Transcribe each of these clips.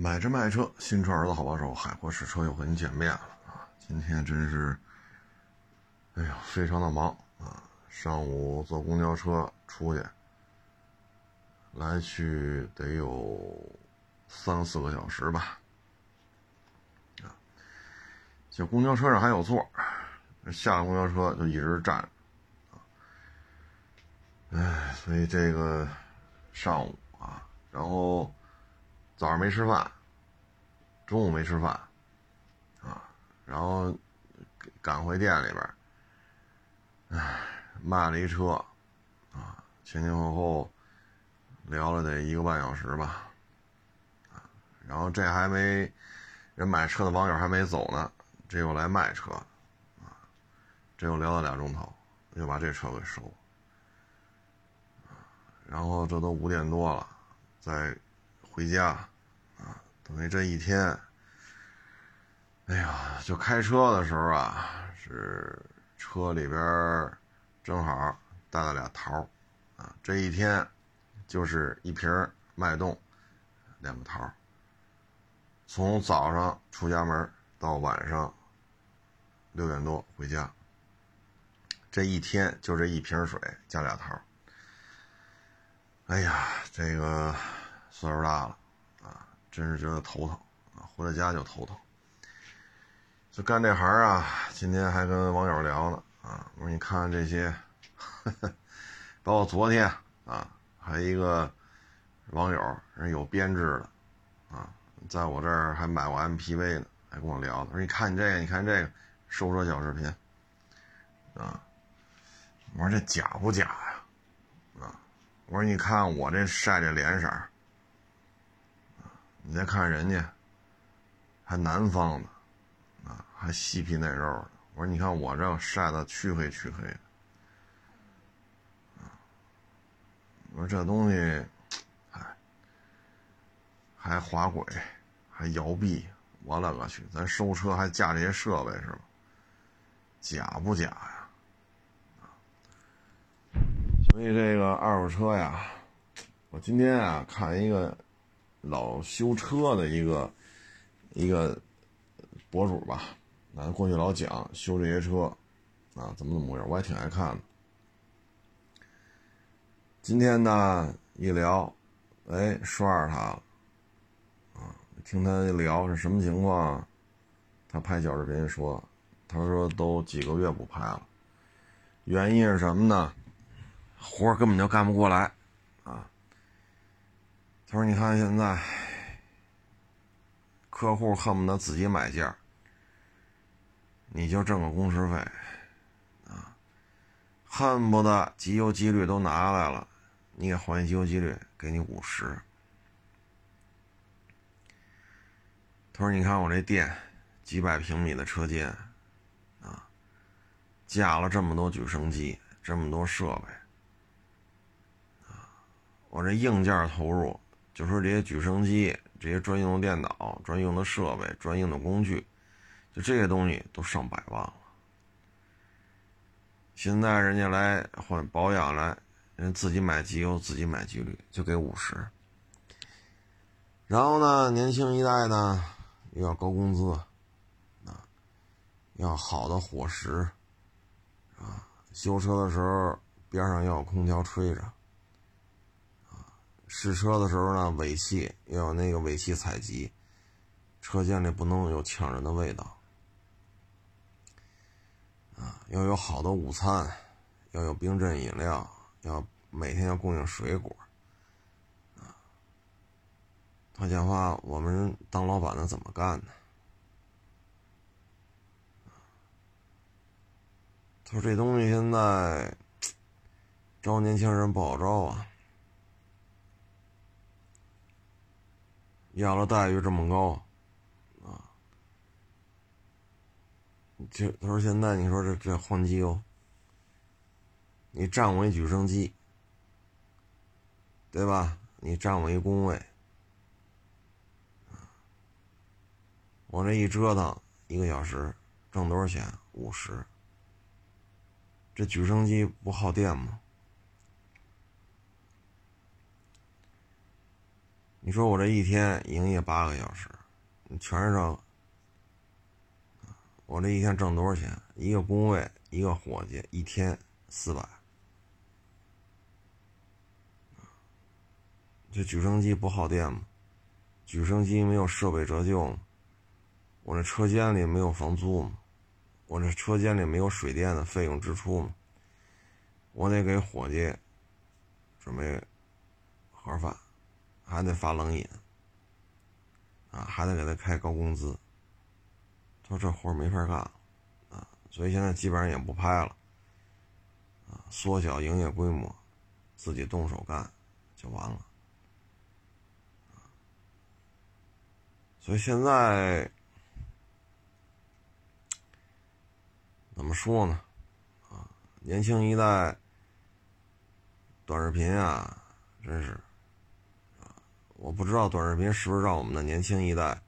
买车卖车，新车儿子好帮手，海阔试车又和您见面了啊！今天真是，哎呀，非常的忙啊！上午坐公交车出去，来去得有三四个小时吧。啊，就公交车上还有座，下了公交车就一直站着。哎，所以这个上午啊，然后早上没吃饭，中午没吃饭，啊，然后赶回店里边，哎，卖了一车，啊，前前后后聊了得一个半小时吧，啊，然后这还没人买车的网友还没走呢，这又来卖车，啊，这又聊了俩钟头，又把这车给收了。然后这都五点多了，再回家，等于这一天，哎呀，就开车的时候啊，是车里边正好带了俩桃啊，这一天就是一瓶脉动，两个桃从早上出家门到晚上六点多回家，这一天就这一瓶水加俩桃哎呀，这个岁数大了，真是觉得头疼啊！回到家就头疼。就干这行啊，今天还跟网友聊呢啊，我说你看这些，包括昨天啊，还有一个网友人有编制的啊，在我这儿还买过 MPV 呢，还跟我聊呢。说你看你这个，你看这个收车小视频啊，我说这假不假呀？啊我说：“你看我这晒这脸色你再看人家，还南方的，啊，还细皮嫩肉的。我说：你看我这晒的黢黑黢黑的，我说这东西，哎，还滑轨，还摇臂，我勒个去！咱收车还架这些设备是吧？假不假呀？”所以这个二手车呀，我今天啊看一个老修车的一个一个博主吧，那过去老讲修这些车啊怎么怎么回事，我也挺爱看的。今天呢一聊，哎刷着他了啊，听他聊是什么情况？他拍小视频说，他说都几个月不拍了，原因是什么呢？活根本就干不过来，他说：“你看现在，客户恨不得自己买件你就挣个工时费，啊，恨不得机油机滤都拿来了，你给换机油机滤，给你五十。”他说：“你看我这店，几百平米的车间，啊，架了这么多举升机，这么多设备。”啊我这硬件投入，就说这些举升机、这些专用的电脑、专用的设备、专用的工具，就这些东西都上百万了。现在人家来换保养来，人自己买机油、自己买机滤，就给五十。然后呢，年轻一代呢又要高工资，啊，要好的伙食，啊，修车的时候边上要有空调吹着。试车的时候呢，尾气要有那个尾气采集，车间里不能有呛人的味道，啊，要有好的午餐，要有冰镇饮料，要每天要供应水果，啊，他讲话，我们当老板的怎么干呢？他说这东西现在 招年轻人不好招啊。要了待遇这么高，啊！就他说现在你说这这换机油，你占我一举升机，对吧？你占我一工位，我这一折腾一个小时挣多少钱？五十。这举升机不耗电吗？你说我这一天营业八个小时，你全是这，我这一天挣多少钱？一个工位，一个伙计，一天四百。这举升机不耗电吗？举升机没有设备折旧吗？我这车间里没有房租吗？我这车间里没有水电的费用支出吗？我得给伙计准备盒饭。还得发冷饮，啊，还得给他开高工资。他说这活没法干了，啊，所以现在基本上也不拍了，啊，缩小营业规模，自己动手干就完了。所以现在怎么说呢？啊，年轻一代短视频啊，真是。我不知道短视频是不是让我们的年轻一代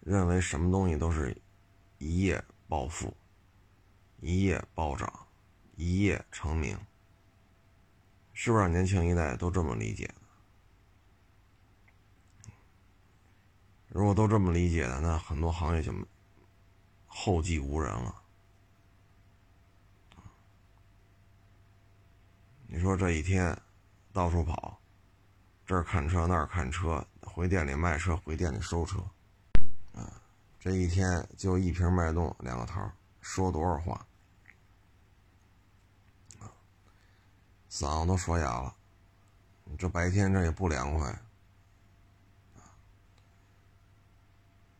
认为什么东西都是一夜暴富、一夜暴涨、一夜成名，是不是让年轻一代都这么理解的？如果都这么理解的，那很多行业就后继无人了。你说这一天到处跑。这儿看车，那儿看车，回店里卖车，回店里收车，啊，这一天就一瓶脉动，两个桃，说多少话，啊，嗓子都说哑了，这白天这也不凉快，啊，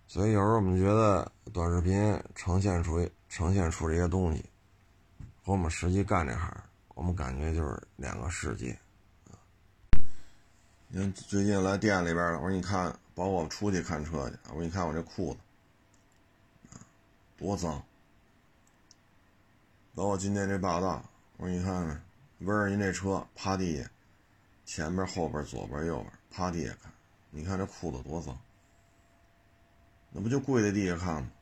所以有时候我们觉得短视频呈现出呈现出这些东西，和我们实际干这行，我们感觉就是两个世界。你看最近来店里边了，我说你看，包括我出去看车去，我说你看我这裤子，多脏。包括今天这霸道，我说你看看，闻着您这车趴地下，前边、后边、左边、右边趴地下看，你看这裤子多脏，那不就跪在地下看吗？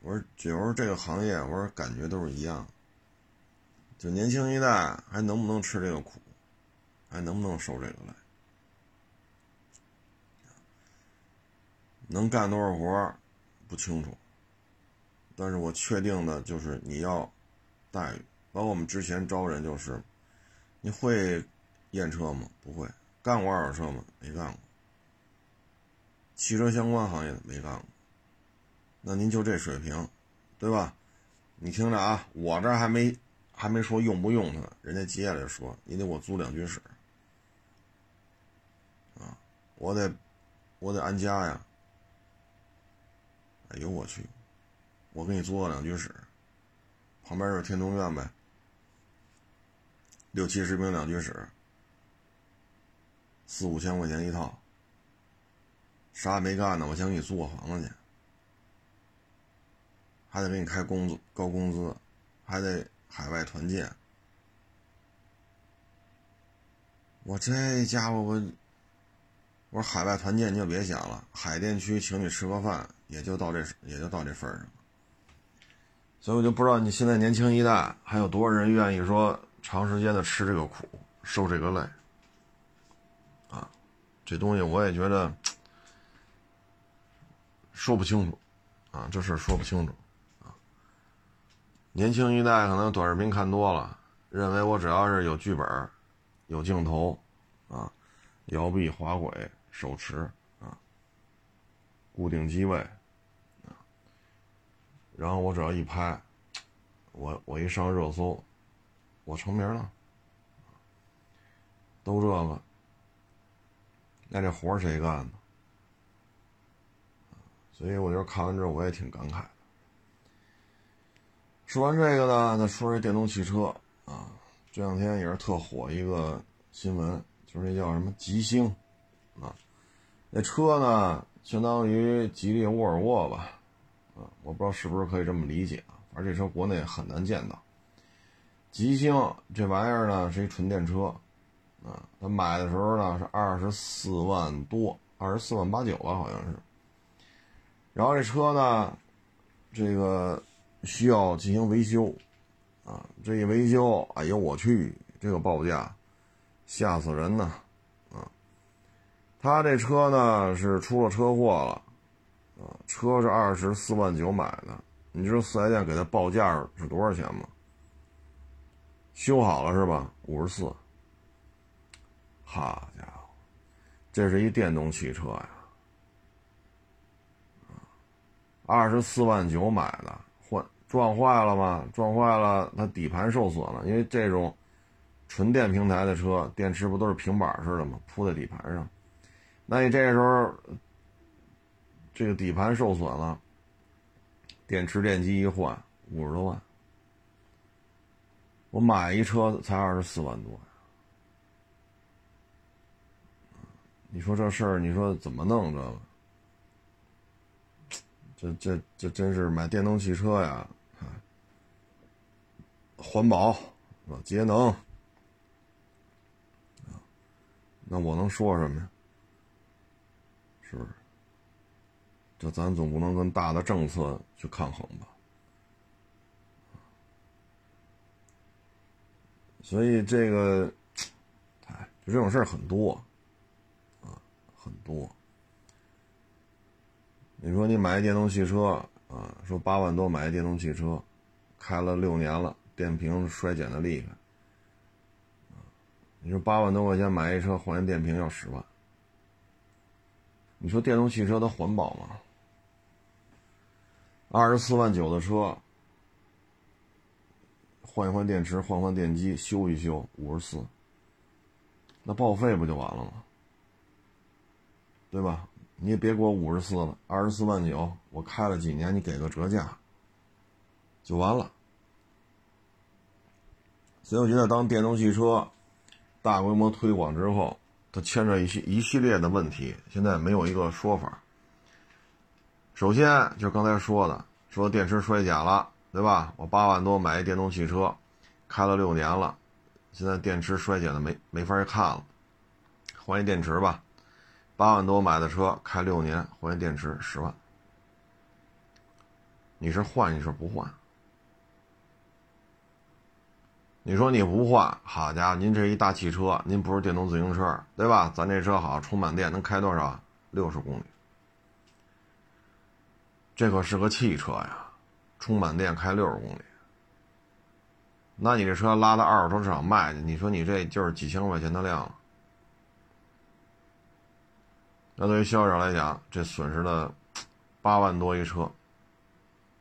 我说有时候这个行业，我说感觉都是一样。就年轻一代还能不能吃这个苦，还能不能受这个累？能干多少活不清楚，但是我确定的就是你要待遇。包括我们之前招人就是，你会验车吗？不会。干过二手车吗？没干过。汽车相关行业的没干过。那您就这水平，对吧？你听着啊，我这还没。还没说用不用它，人家接下来说你得我租两居室，啊，我得我得安家呀。哎呦我去，我给你租个两居室，旁边就是天通苑呗，六七十平两居室，四五千块钱一套，啥也没干呢，我先给你租个房子去，还得给你开工资高工资，还得。海外团建，我这家伙我，我说海外团建你就别想了，海淀区请你吃个饭也就到这也就到这份上了。所以我就不知道你现在年轻一代还有多少人愿意说长时间的吃这个苦，受这个累，啊，这东西我也觉得说不清楚，啊，这事说不清楚。年轻一代可能短视频看多了，认为我只要是有剧本、有镜头，啊，摇臂滑轨、手持啊，固定机位，啊，然后我只要一拍，我我一上热搜，我成名了，都这个，那这活谁干呢？所以我就看完之后我也挺感慨。说完这个呢，再说说电动汽车啊。这两天也是特火一个新闻，就是那叫什么吉星啊。那车呢，相当于吉利沃尔沃吧，啊，我不知道是不是可以这么理解啊。反正这车国内很难见到。吉星这玩意儿呢，是一纯电车啊。他买的时候呢是二十四万多，二十四万八九吧，好像是。然后这车呢，这个。需要进行维修，啊，这一维修，哎呦我去，这个报价吓死人呢，啊！他这车呢是出了车祸了，啊，车是二十四万九买的，你知道四 S 店给他报价是多少钱吗？修好了是吧？五十四。好家伙，这是一电动汽车呀，二十四万九买的，撞坏了吗？撞坏了，它底盘受损了，因为这种。纯电平台的车，电池不都是平板似的吗？铺在底盘上，那你这时候这个底盘受损了，电池电机一换，五十多万。我买一车才二十四万多，你说这事儿，你说怎么弄这个？这这这真是买电动汽车呀，环保啊？节能。那我能说什么呀？是不是？这咱总不能跟大的政策去抗衡吧？所以这个，哎，就这种事儿很多，啊，很多。你说你买一电动汽车啊，说八万多买一电动汽车，开了六年了，电瓶衰减的厉害。你说八万多块钱买一车换电瓶要十万，你说电动汽车它环保吗？二十四万九的车，换一换电池，换换电机，修一修，五十四，那报废不就完了吗？对吧？你也别给我五十四了，二十四万九，我开了几年，你给个折价，就完了。所以我觉得当电动汽车。大规模推广之后，它牵扯一系一系列的问题，现在没有一个说法。首先就刚才说的，说电池衰减了，对吧？我八万多买一电动汽车，开了六年了，现在电池衰减的没没法看了，换一电池吧。八万多买的车，开六年，换一电池十万，你是换你是不换？你说你不换，好家伙，您这一大汽车，您不是电动自行车，对吧？咱这车好，充满电能开多少？六十公里。这可是个汽车呀，充满电开六十公里。那你这车拉到二手车场卖去，你说你这就是几千块钱的量了。那对于销售者来讲，这损失了八万多一车，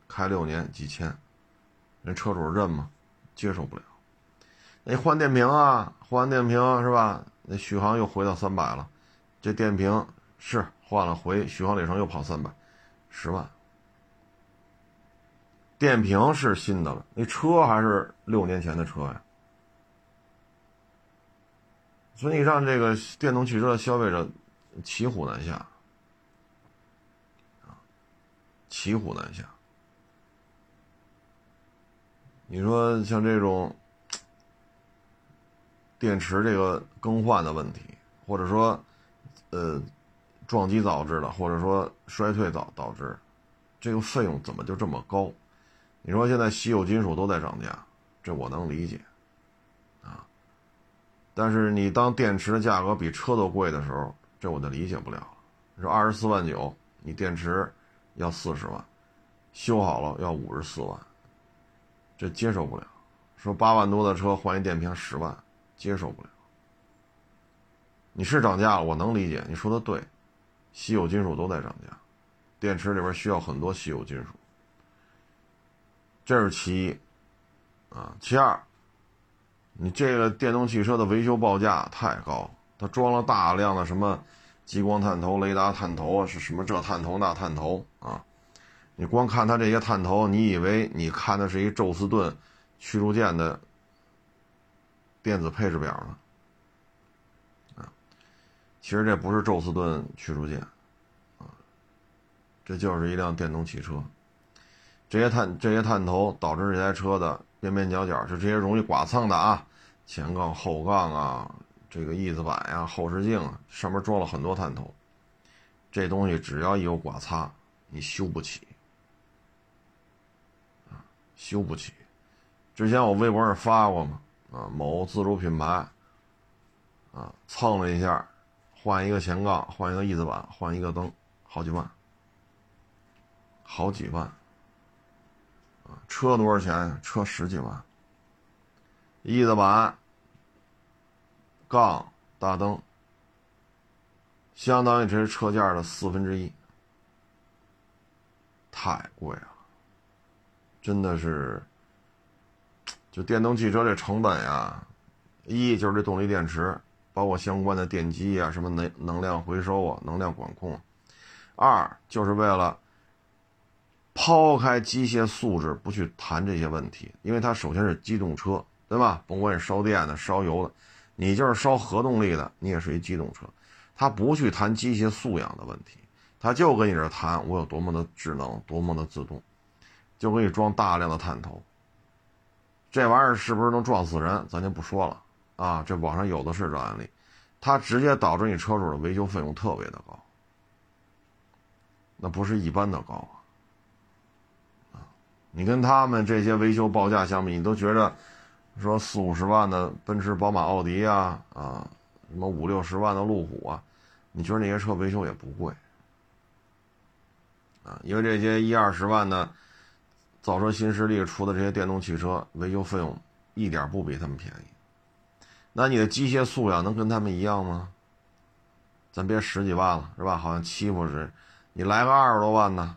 开六年几千，人车主认吗？接受不了。那换电瓶啊，换完电瓶是吧？那续航又回到三百了，这电瓶是换了回续航里程又跑三百，十万。电瓶是新的了，那车还是六年前的车呀。所以让这个电动汽车的消费者骑虎难下，啊，骑虎难下。你说像这种。电池这个更换的问题，或者说，呃，撞击导致的，或者说衰退导导致，这个费用怎么就这么高？你说现在稀有金属都在涨价，这我能理解，啊，但是你当电池的价格比车都贵的时候，这我就理解不了了。你说二十四万九，你电池要四十万，修好了要五十四万，这接受不了。说八万多的车换一电瓶十万。接受不了，你是涨价了，我能理解。你说的对，稀有金属都在涨价，电池里边需要很多稀有金属，这是其一，啊，其二，你这个电动汽车的维修报价太高，它装了大量的什么激光探头、雷达探头啊，是什么这探头那探头啊？你光看它这些探头，你以为你看的是一宙斯盾驱逐舰的？电子配置表呢？啊，其实这不是宙斯盾驱逐舰，啊，这就是一辆电动汽车。这些探这些探头导致这台车的边边角角是这些容易剐蹭的啊，前杠、后杠啊，这个翼子板呀、后视镜啊，上面装了很多探头。这东西只要一有剐擦，你修不起，啊，修不起。之前我微博上发过嘛。啊，某自主品牌，啊，蹭了一下，换一个前杠，换一个翼子板，换一个灯，好几万，好几万，啊，车多少钱？车十几万，翼子板、杠、大灯，相当于这是车价的四分之一，太贵了，真的是，就电动汽车这成本呀，一就是这动力电池。包括相关的电机啊，什么能能量回收啊，能量管控。二就是为了抛开机械素质，不去谈这些问题，因为它首先是机动车，对吧？甭管是烧电的、烧油的，你就是烧核动力的，你也是一机动车。他不去谈机械素养的问题，他就跟你这谈我有多么的智能，多么的自动，就给你装大量的探头。这玩意儿是不是能撞死人，咱就不说了。啊，这网上有的是这案例，它直接导致你车主的维修费用特别的高，那不是一般的高啊！啊，你跟他们这些维修报价相比，你都觉着说四五十万的奔驰、宝马、奥迪啊，啊，什么五六十万的路虎啊，你觉得那些车维修也不贵啊？因为这些一二十万的造车新势力出的这些电动汽车维修费用一点不比他们便宜。那你的机械素养能跟他们一样吗？咱别十几万了，是吧？好像欺负是，你来个二十多万呢，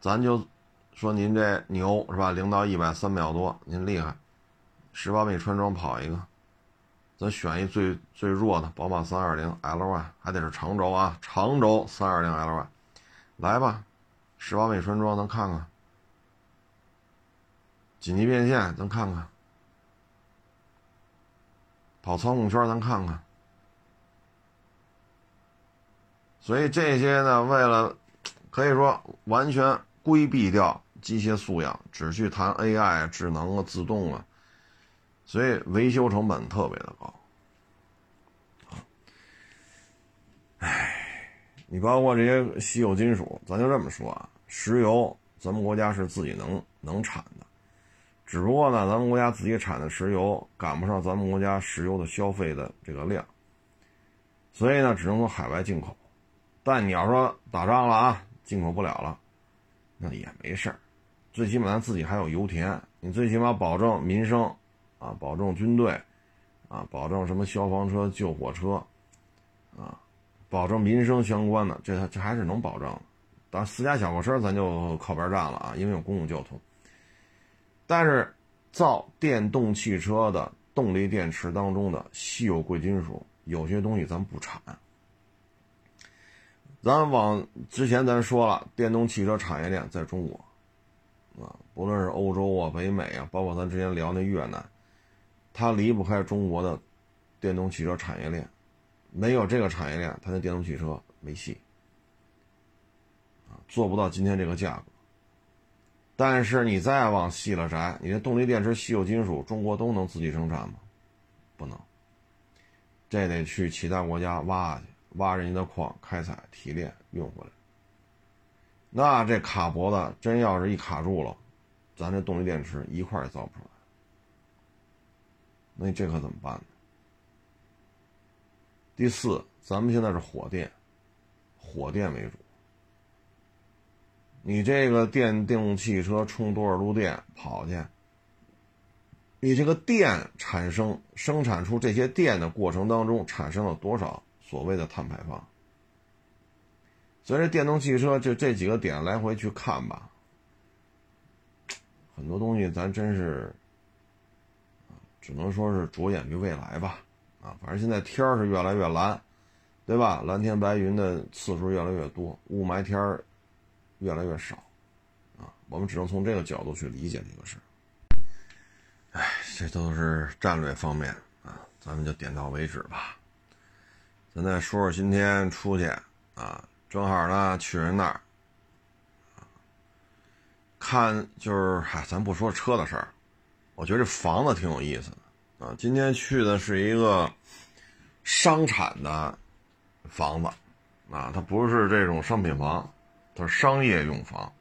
咱就说您这牛是吧？零到一百三秒多，您厉害，十八米穿桩跑一个，咱选一最最弱的宝马三二零 L Y，还得是长轴啊，长轴三二零 L Y，来吧，十八米穿桩咱看看，紧急变线咱看看。跑操控圈，咱看看。所以这些呢，为了可以说完全规避掉机械素养，只去谈 AI 智能啊、自动啊，所以维修成本特别的高。唉，你包括这些稀有金属，咱就这么说啊，石油咱们国家是自己能能产的。只不过呢，咱们国家自己产的石油赶不上咱们国家石油的消费的这个量，所以呢，只能从海外进口。但你要说打仗了啊，进口不了了，那也没事儿，最起码咱自己还有油田，你最起码保证民生啊，保证军队啊，保证什么消防车、救火车啊，保证民生相关的，这这还是能保证。当然私家小客车咱就靠边站了啊，因为有公共交通。但是，造电动汽车的动力电池当中的稀有贵金属，有些东西咱不产。咱往之前咱说了，电动汽车产业链在中国，啊，不论是欧洲啊、北美啊，包括咱之前聊那越南，它离不开中国的电动汽车产业链，没有这个产业链，它的电动汽车没戏，做不到今天这个价格。但是你再往细了摘，你这动力电池稀有金属，中国都能自己生产吗？不能，这得去其他国家挖去，挖人家的矿，开采提炼运回来。那这卡脖子真要是一卡住了，咱这动力电池一块也造不出来。那这可怎么办呢？第四，咱们现在是火电，火电为主。你这个电动汽车充多少度电跑去？你这个电产生生产出这些电的过程当中，产生了多少所谓的碳排放？所以这电动汽车就这几个点来回去看吧，很多东西咱真是，只能说是着眼于未来吧。啊，反正现在天儿是越来越蓝，对吧？蓝天白云的次数越来越多，雾霾天儿。越来越少，啊，我们只能从这个角度去理解这个事儿哎，这都是战略方面啊，咱们就点到为止吧。咱再说说今天出去啊，正好呢去人那儿，看就是嗨，咱不说车的事儿，我觉得这房子挺有意思的啊。今天去的是一个商产的房子啊，它不是这种商品房。它是商业用房，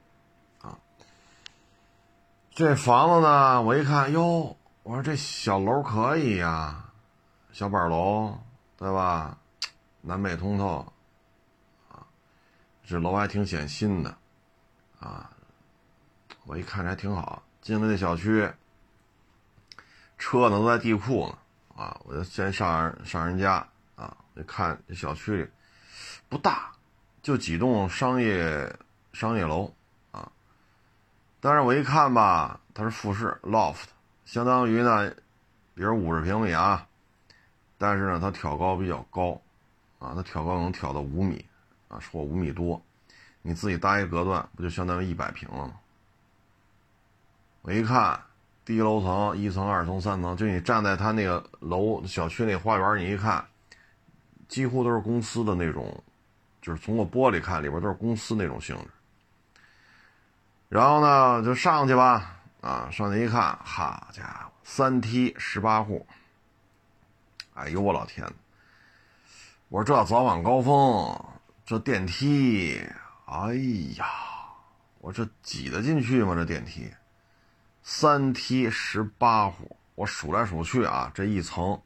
啊，这房子呢，我一看，哟，我说这小楼可以呀，小板楼，对吧？南北通透，啊，这楼还挺显新的，啊，我一看还挺好。进了这小区，车呢都在地库呢，啊，我就先上上人家，啊，就看这小区里不大，就几栋商业商业楼，啊，但是我一看吧，它是复式 loft，相当于呢，比如五十平米啊，但是呢，它挑高比较高。啊，它挑高能挑到五米，啊，或五米多，你自己搭一隔断，不就相当于一百平了吗？我一看，低楼层，一层、二层、三层，就你站在他那个楼小区那花园，你一看，几乎都是公司的那种，就是从我玻璃看，里边都是公司那种性质。然后呢，就上去吧，啊，上去一看，好家伙，三梯十八户，哎呦我老天！我说这早晚高峰，这电梯，哎呀，我这挤得进去吗？这电梯，三梯十八户，我数来数去啊，这一层，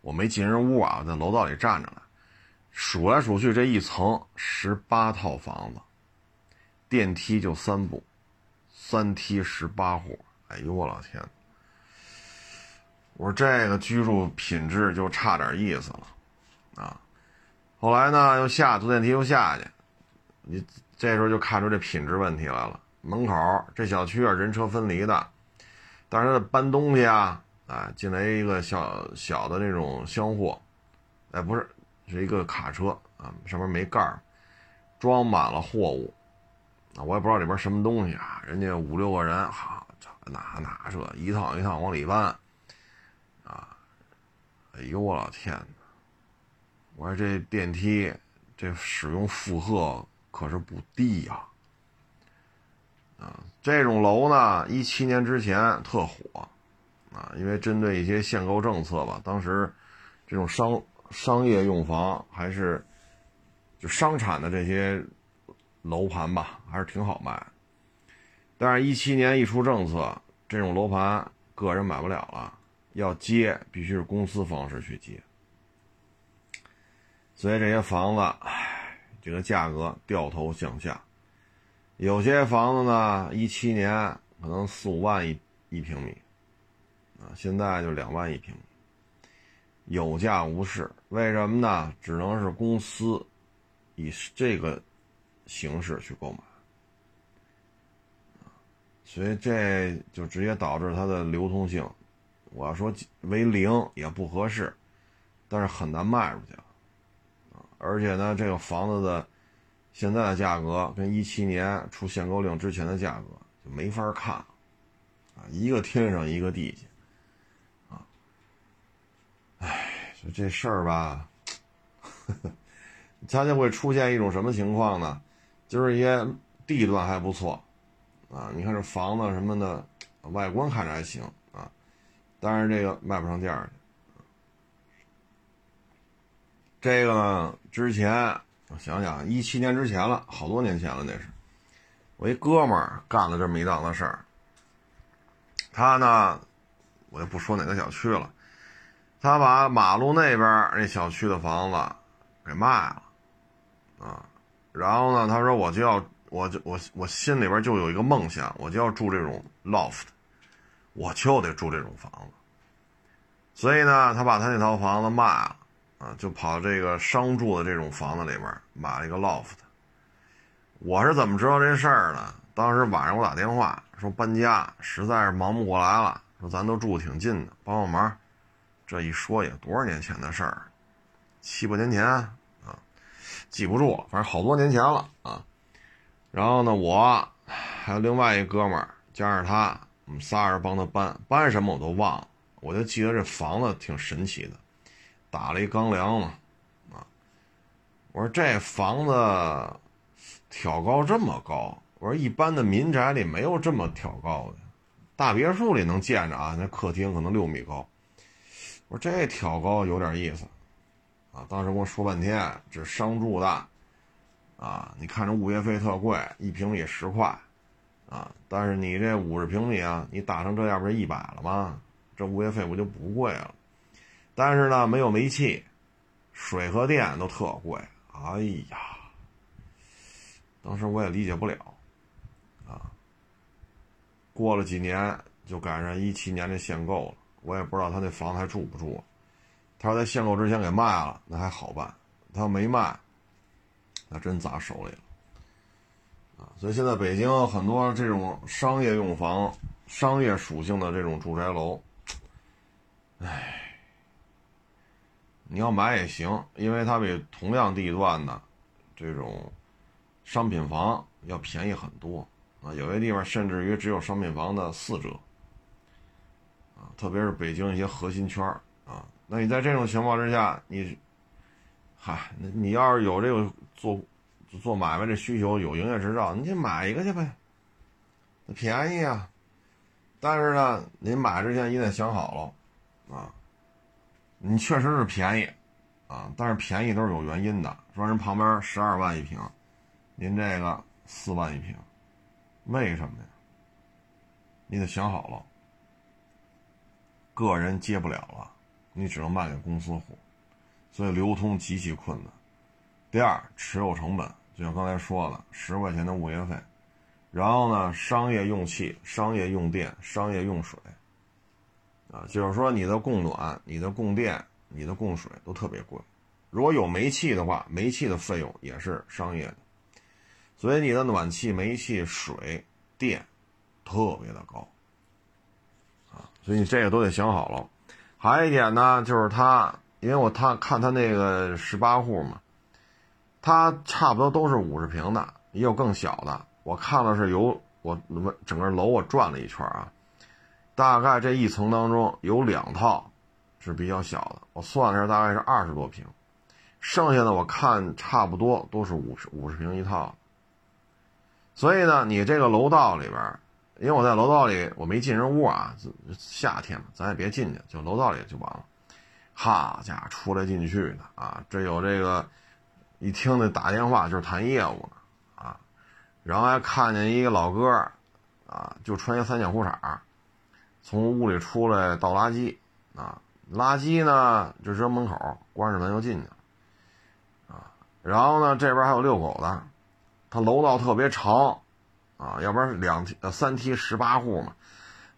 我没进人屋啊，在楼道里站着呢，数来数去这一层十八套房子，电梯就三部，三梯十八户，哎呦我老天！我说这个居住品质就差点意思了。啊，后来呢，又下坐电梯又下去，你这时候就看出这品质问题来了。门口这小区啊，人车分离的，但是搬东西啊，啊，进来一个小小的那种箱货，哎，不是，是一个卡车啊，上面没盖儿，装满了货物，啊，我也不知道里边什么东西啊，人家五六个人，好，这那那这一趟一趟往里搬，啊，哎呦我老天！我说这电梯，这使用负荷可是不低呀！啊，这种楼呢，一七年之前特火，啊，因为针对一些限购政策吧，当时这种商商业用房还是就商产的这些楼盘吧，还是挺好卖。但是，一七年一出政策，这种楼盘个人买不了了，要接必须是公司方式去接。所以这些房子，唉，这个价格掉头向下。有些房子呢，一七年可能四五万一一平米，啊，现在就两万一平米，有价无市。为什么呢？只能是公司以这个形式去购买，所以这就直接导致它的流通性，我要说为零也不合适，但是很难卖出去。而且呢，这个房子的现在的价格跟一七年出限购令之前的价格就没法看，啊，一个天上一个地下，啊，哎，就这事儿吧，它就会出现一种什么情况呢？就是一些地段还不错，啊，你看这房子什么的，外观看着还行啊，但是这个卖不上价去。这个呢，之前我想想，一七年之前了，好多年前了，那是我一哥们儿干了这么一档子事儿。他呢，我就不说哪个小区了，他把马路那边那小区的房子给卖了，啊，然后呢，他说我就要，我就我我心里边就有一个梦想，我就要住这种 loft，我就得住这种房子，所以呢，他把他那套房子卖了。啊，就跑这个商住的这种房子里边买了一个 loft。我是怎么知道这事儿呢？当时晚上我打电话说搬家，实在是忙不过来了，说咱都住挺近的，帮帮忙。这一说也多少年前的事儿，七八年前啊，记不住，反正好多年前了啊。然后呢，我还有另外一哥们儿加上他，我们仨人帮他搬，搬什么我都忘了，我就记得这房子挺神奇的。打了一钢梁嘛，啊！我说这房子挑高这么高，我说一般的民宅里没有这么挑高的，大别墅里能见着啊，那客厅可能六米高。我说这挑高有点意思，啊！当时跟我说半天，这是商住的，啊！你看这物业费特贵，一平米十块，啊！但是你这五十平米啊，你打成这样不是一百了吗？这物业费不就不贵了？但是呢，没有煤气，水和电都特贵。哎呀，当时我也理解不了，啊，过了几年就赶上一七年的限购了，我也不知道他那房子还住不住。他说在限购之前给卖了，那还好办；他要没卖，那真砸手里了。啊，所以现在北京很多这种商业用房、商业属性的这种住宅楼，唉。你要买也行，因为它比同样地段的这种商品房要便宜很多啊，有些地方甚至于只有商品房的四折啊，特别是北京一些核心圈啊。那你在这种情况之下，你，嗨，那你要是有这个做做买卖的需求，有营业执照，你就买一个去呗，便宜啊。但是呢，您买之前你得想好了啊。你确实是便宜，啊，但是便宜都是有原因的。说人旁边十二万一平，您这个四万一平，为什么呀？你得想好了，个人接不了了，你只能卖给公司户，所以流通极其困难。第二，持有成本，就像刚才说的，十块钱的物业费，然后呢，商业用气、商业用电、商业用水。啊，就是说你的供暖、你的供电、你的供水都特别贵。如果有煤气的话，煤气的费用也是商业的，所以你的暖气、煤气、水电特别的高。所以你这个都得想好了。还有一点呢，就是它，因为我他看他那个十八户嘛，它差不多都是五十平的，也有更小的。我看了是有我我整个楼我转了一圈啊。大概这一层当中有两套是比较小的，我算了一下，大概是二十多平，剩下的我看差不多都是五十五十平一套。所以呢，你这个楼道里边，因为我在楼道里，我没进人屋啊，夏天嘛，咱也别进去，就楼道里就完了。好家伙，出来进去的啊，这有这个，一听那打电话就是谈业务呢啊，然后还看见一个老哥啊，就穿一三角裤衩。从屋里出来倒垃圾，啊，垃圾呢就扔门口，关上门就进去了，啊，然后呢这边还有遛狗的，他楼道特别长，啊，要不然两梯呃三梯十八户嘛，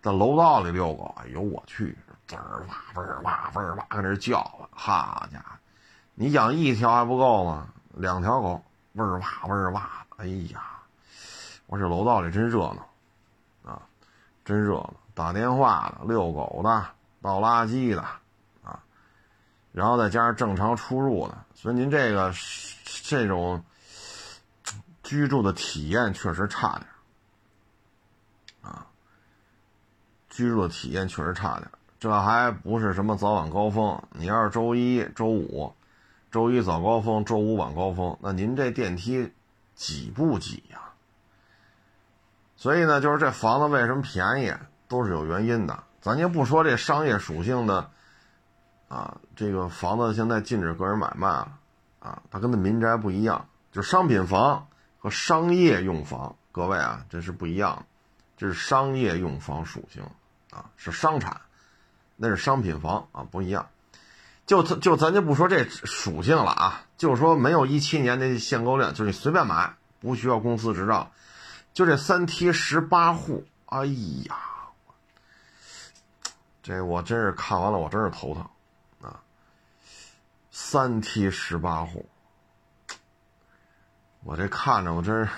在楼道里遛狗，哎呦我去，滋儿哇嗡儿哇嗡儿哇搁那叫好家伙，你养一条还不够吗？两条狗嗡儿哇嗡儿哇，哎呀，我这楼道里真热闹，啊，真热闹。打电话的、遛狗的、倒垃圾的，啊，然后再加上正常出入的，所以您这个这种居住的体验确实差点啊，居住的体验确实差点这还不是什么早晚高峰，你要是周一周五，周一早高峰，周五晚高峰，那您这电梯挤不挤呀？所以呢，就是这房子为什么便宜？都是有原因的，咱就不说这商业属性的，啊，这个房子现在禁止个人买卖了，啊，它跟那民宅不一样，就商品房和商业用房，各位啊，这是不一样，这是商业用房属性，啊，是商产，那是商品房啊，不一样，就就咱就不说这属性了啊，就说没有一七年的限购令，就是你随便买，不需要公司执照，就这三梯十八户，哎呀。这我真是看完了，我真是头疼，啊！三梯十八户，我这看着我真是，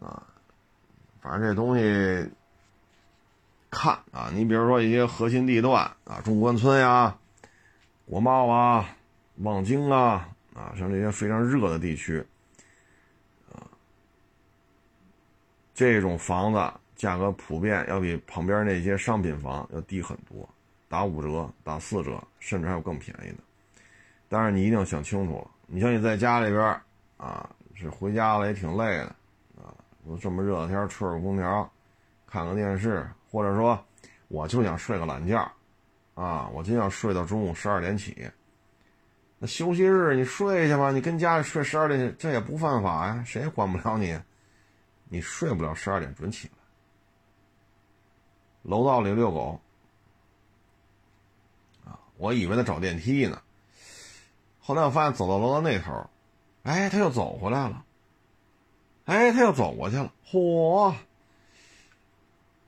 啊，反正这东西看啊，你比如说一些核心地段啊，中关村呀、国贸啊、望京啊，啊，像这些非常热的地区，啊，这种房子。价格普遍要比旁边那些商品房要低很多，打五折、打四折，甚至还有更便宜的。但是你一定要想清楚了，你像你在家里边啊，是回家了也挺累的啊，都这么热的天吹着空调，看个电视，或者说我就想睡个懒觉啊，我就想睡到中午十二点起。那休息日你睡去吧，你跟家里睡十二点，这也不犯法呀，谁也管不了你。你睡不了十二点准起来。楼道里遛狗，啊，我以为他找电梯呢。后来我发现走到楼道那头，哎，他又走回来了。哎，他又走过去了。嚯！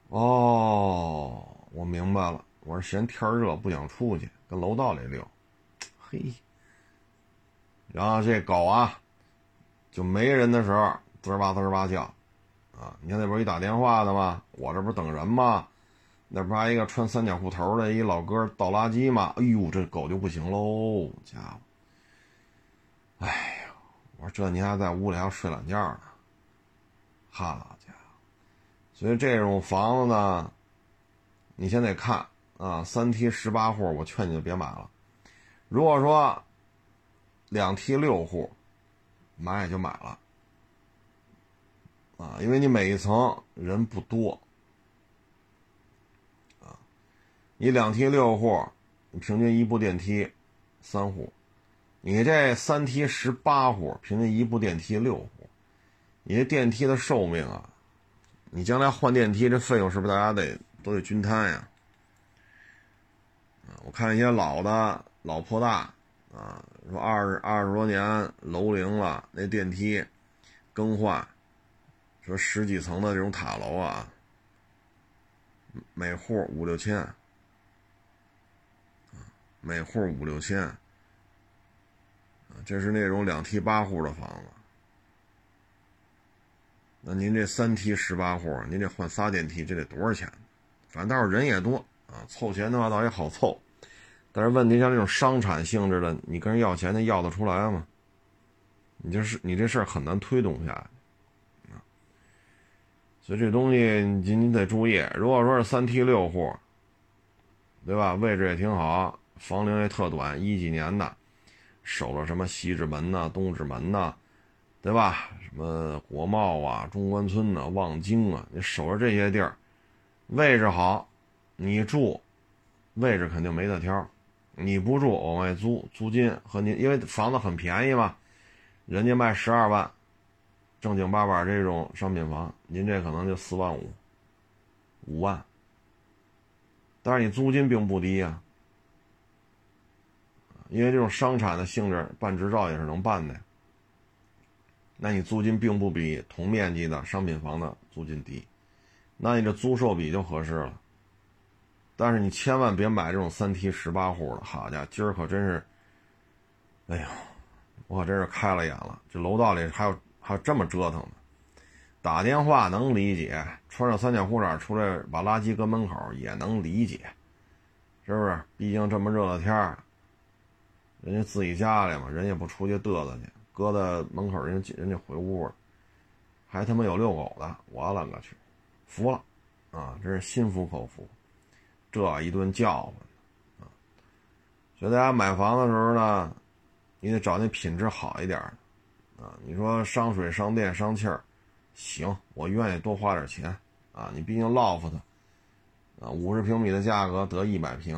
哦，我明白了。我是嫌天热不想出去，跟楼道里溜。嘿，然后这狗啊，就没人的时候滋儿吧滋儿吧叫。啊，你看那不是一打电话的吗？我这不是等人吗？那不还一个穿三角裤头的一老哥倒垃圾吗？哎呦，这狗就不行喽，家伙！哎，我说这您还在屋里还睡懒觉呢，好家伙！所以这种房子呢，你先得看啊，三梯十八户，我劝你就别买了。如果说两梯六户，买也就买了。啊，因为你每一层人不多，啊，你两梯六户，平均一部电梯三户，你这三梯十八户，平均一部电梯六户，你这电梯的寿命啊，你将来换电梯这费用是不是大家得都得均摊呀？我看一些老的老破大，啊，说二十二十多年楼龄了，那电梯更换。说十几层的这种塔楼啊，每户五六千，每户五六千，这是那种两梯八户的房子。那您这三梯十八户，您这换仨电梯，这得多少钱？反正倒是人也多啊，凑钱的话倒也好凑。但是问题像这种商产性质的，你跟人要钱，那要得出来吗？你这是你这事儿很难推动下来。所以这东西你你得注意，如果说是三梯六户，对吧？位置也挺好，房龄也特短，一几年的，守着什么西直门呐、东直门呐，对吧？什么国贸啊、中关村呐、望京啊，你守着这些地儿，位置好，你住，位置肯定没得挑。你不住，往外租，租金和你因为房子很便宜嘛，人家卖十二万。正经八百这种商品房，您这可能就四万五、五万，但是你租金并不低呀，因为这种商产的性质，办执照也是能办的。那你租金并不比同面积的商品房的租金低，那你这租售比就合适了。但是你千万别买这种三梯十八户的，好家伙，今儿可真是，哎呦，我可真是开了眼了，这楼道里还有。还有这么折腾的，打电话能理解，穿着三角裤衩出来把垃圾搁门口也能理解，是不是？毕竟这么热的天儿，人家自己家里嘛，人也不出去嘚瑟去，搁在门口，人家人家回屋了，还他妈有遛狗的，我勒个去，服了，啊，真是心服口服，这一顿叫唤，啊，所以大家买房的时候呢，你得找那品质好一点的。啊，你说伤水伤电伤气儿，行，我愿意多花点钱啊。你毕竟 loft，啊，五十平米的价格得一百平，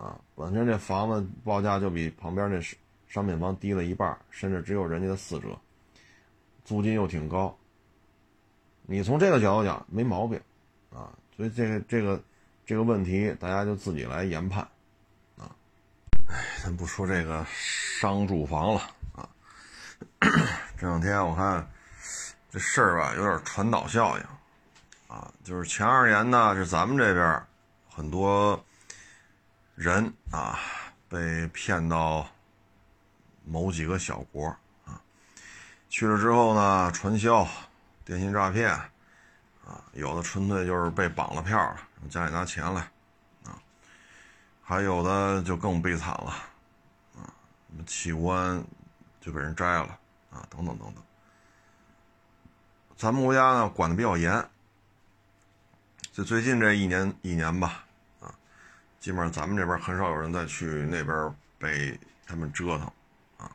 啊，本身这房子报价就比旁边那商品房低了一半，甚至只有人家的四折，租金又挺高。你从这个角度讲没毛病，啊，所以这个这个这个问题大家就自己来研判，啊，哎，咱不说这个商住房了啊。这两天我看这事儿吧，有点传导效应啊。就是前二年呢，是咱们这边很多人啊被骗到某几个小国啊，去了之后呢，传销、电信诈骗啊，有的纯粹就是被绑了票了，家里拿钱来啊，还有的就更悲惨了啊，器官就被人摘了。啊，等等等等，咱们国家呢管的比较严，就最近这一年一年吧，基本上咱们这边很少有人再去那边被他们折腾，啊，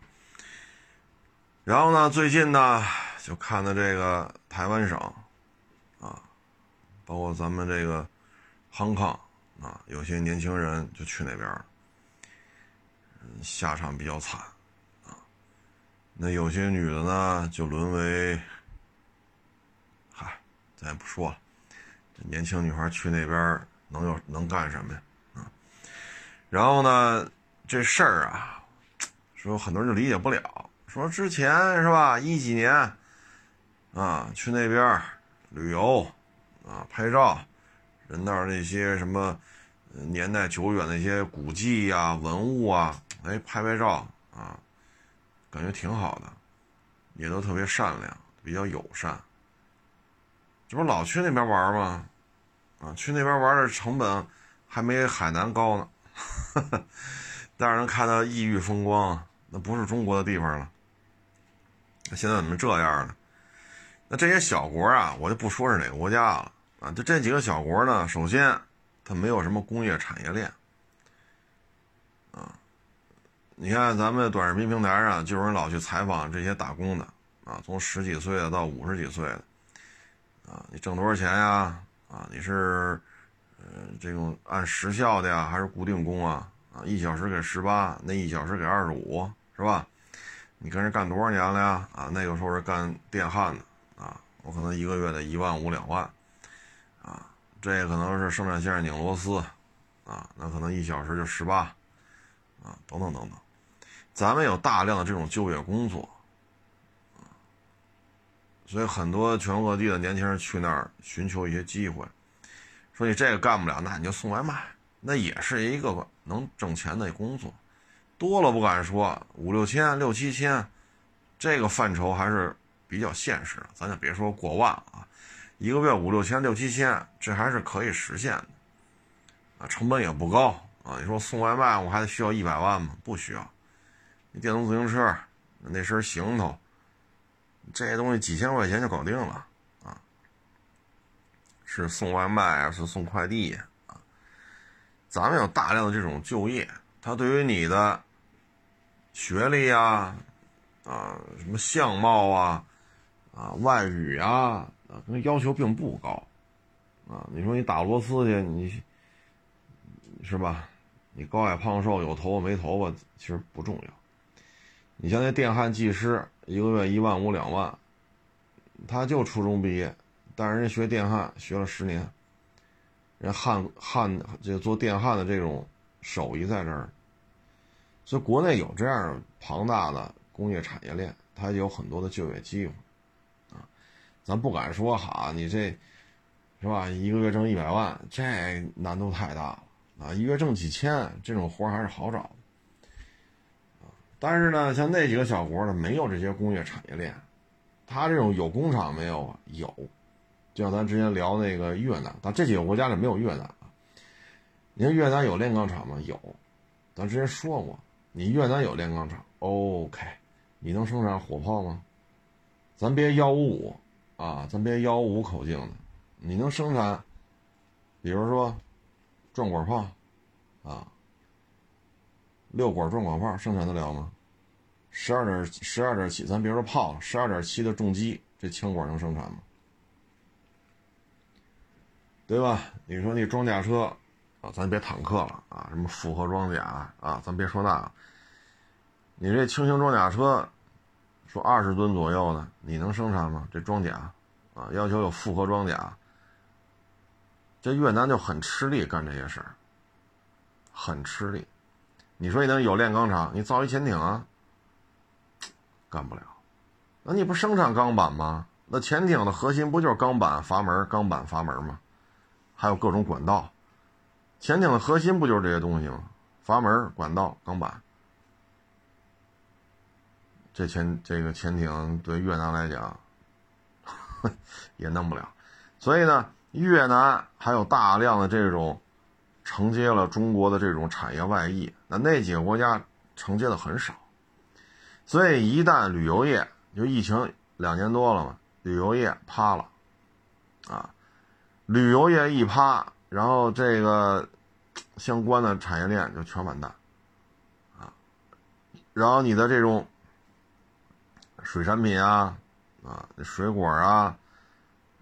然后呢，最近呢就看到这个台湾省，啊，包括咱们这个康康啊，有些年轻人就去那边了，下场比较惨。啊那有些女的呢，就沦为，嗨，咱也不说了。这年轻女孩去那边能有能干什么呀？然后呢，这事儿啊，说很多人就理解不了，说之前是吧，一几年啊，去那边旅游啊，拍照，人那儿那些什么年代久远的一些古迹呀、文物啊，哎，拍拍照啊，感觉挺好的，也都特别善良，比较友善。这不老去那边玩吗？啊，去那边玩的成本还没海南高呢，让人看到异域风光，那不是中国的地方了。那现在怎么这样呢？那这些小国啊，我就不说是哪个国家了啊，就这几个小国呢，首先它没有什么工业产业链啊。你看咱们短视频平台上就有人老去采访这些打工的啊，从十几岁的到五十几岁的啊，你挣多少钱呀？啊，你是，这种按时效的呀，还是固定工啊？啊，一小时给十八，那一小时给二十五，是吧？你跟人干多少年了呀？啊，那个时候是干电焊的，啊，我可能一个月得一万五两万，啊，这可能是生产线拧螺丝，啊，那可能一小时就十八，啊，等等等等，咱们有大量的这种就业工作啊。所以很多全国各地的年轻人去那儿寻求一些机会，说你这个干不了，那你就送外卖，那也是一个能挣钱的工作，多了不敢说，五六千、六七千，这个范畴还是比较现实的。咱就别说过万啊，一个月五六千、六七千，这还是可以实现的，啊，成本也不高啊。你说送外卖，我还得需要一百万吗？不需要，你电动自行车，那身行头。这些东西几千块钱就搞定了！是送外卖啊，是送快递啊？咱们有大量的这种就业，它对于你的学历啊、啊什么相貌啊、啊外语啊啊，要求并不高啊。你说你打螺丝去，你是吧？你高矮胖瘦、有头发没头发，其实不重要。你像那电焊技师。一个月一万五两万，他就初中毕业，但是人家学电焊学了十年，人焊焊就做电焊的这种手艺在这儿，所以国内有这样庞大的工业产业链，它有很多的就业机会，啊，咱不敢说哈，你这是吧？一个月挣一百万，这难度太大了啊！一月挣几千，这种活还是好找。但是呢，像那几个小国呢，没有这些工业产业链，他这种有工厂没有啊？有，就像咱之前聊那个越南，但这几个国家里没有越南啊。你看越南有炼钢厂吗？有，咱之前说过，你越南有炼钢厂，OK，你能生产火炮吗？咱别幺五五啊，咱别幺五五口径的，你能生产，比如说壮管炮啊。六管转管炮生产得了吗？十二点十二点七，咱别说炮了，十二点七的重机，这枪管能生产吗？对吧？你说那装甲车啊，咱别坦克了啊，什么复合装甲啊，咱别说那。你这轻型装甲车，说二十吨左右的，你能生产吗？这装甲啊，要求有复合装甲，这越南就很吃力干这些事儿，很吃力。你说你能有炼钢厂？你造一潜艇啊？干不了。那你不生产钢板吗？那潜艇的核心不就是钢板、阀门、钢板、阀门吗？还有各种管道。潜艇的核心不就是这些东西吗？阀门、管道、钢板。这潜这个潜艇对越南来讲 也弄不了。所以呢，越南还有大量的这种。承接了中国的这种产业外溢，那那几个国家承接的很少，所以一旦旅游业就疫情两年多了嘛，旅游业趴了，啊，旅游业一趴，然后这个相关的产业链就全完蛋，啊，然后你的这种水产品啊，啊，水果啊，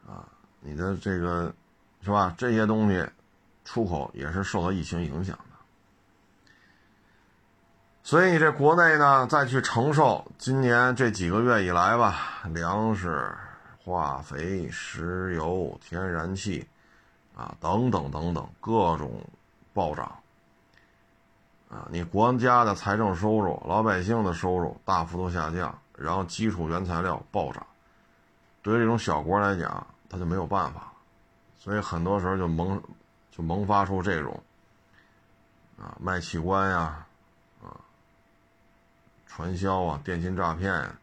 啊，你的这个是吧？这些东西。出口也是受到疫情影响的，所以你这国内呢，再去承受今年这几个月以来吧，粮食、化肥、石油、天然气，啊，等等等等各种暴涨，啊，你国家的财政收入、老百姓的收入大幅度下降，然后基础原材料暴涨，对于这种小国来讲，他就没有办法，所以很多时候就萌就萌发出这种啊卖器官呀，啊传销啊、电信诈骗呀，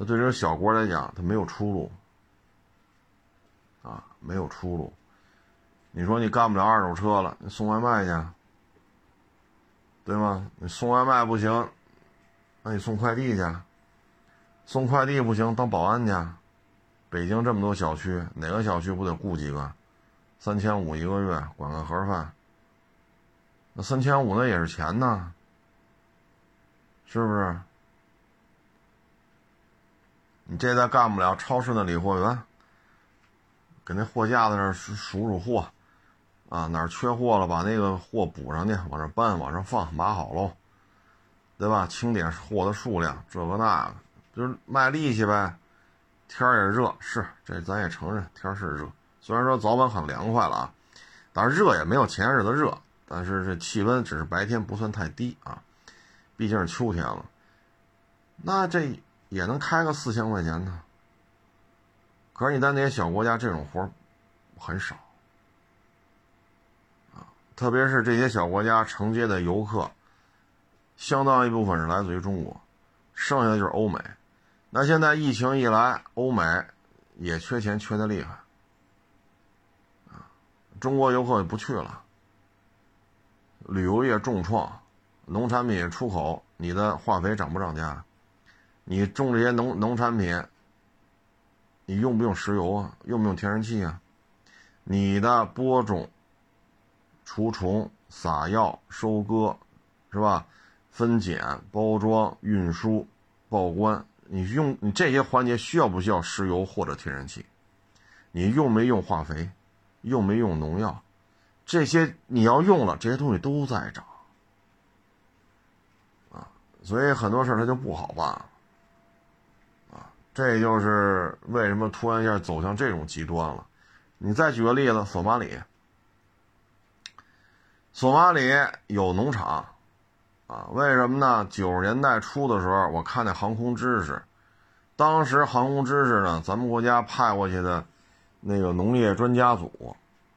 那对这种小国来讲，他没有出路啊，没有出路。你说你干不了二手车了，你送外卖去，对吗？你送外卖不行，那你送快递去。送快递不行，当保安去。北京这么多小区，哪个小区不得雇几个？三千五一个月，管个盒饭。那三千五那也是钱呐，是不是？你这再干不了，超市的理货员，给那货架子那数数货。啊，哪儿缺货了，把那个货补上去，往这搬，往上放，码好喽，对吧？清点货的数量，这个那个，就是卖力气呗。天儿也热，是这咱也承认，天是热。虽然说早晚很凉快了啊，但是热也没有前日子热。但是这气温只是白天不算太低啊，毕竟是秋天了。那这也能开个四千块钱呢。可是你在那些小国家，这种活很少。特别是这些小国家承接的游客，相当一部分是来自于中国，剩下的就是欧美。那现在疫情一来，欧美也缺钱，缺的厉害！中国游客也不去了，旅游业重创，农产品出口，你的化肥涨不涨价？你种这些农农产品，你用不用石油啊？用不用天然气啊？你的播种。除虫、撒药、收割，是吧？分拣、包装、运输、报关，你用你这些环节需要不需要石油或者天然气？你用没用化肥？用没用农药？这些你要用了，这些东西都在涨啊！所以很多事儿它就不好办啊！这就是为什么突然一下走向这种极端了。你再举个例子，索马里。索马里有农场，啊，为什么呢？九十年代初的时候，我看那航空知识，当时航空知识呢，咱们国家派过去的那个农业专家组，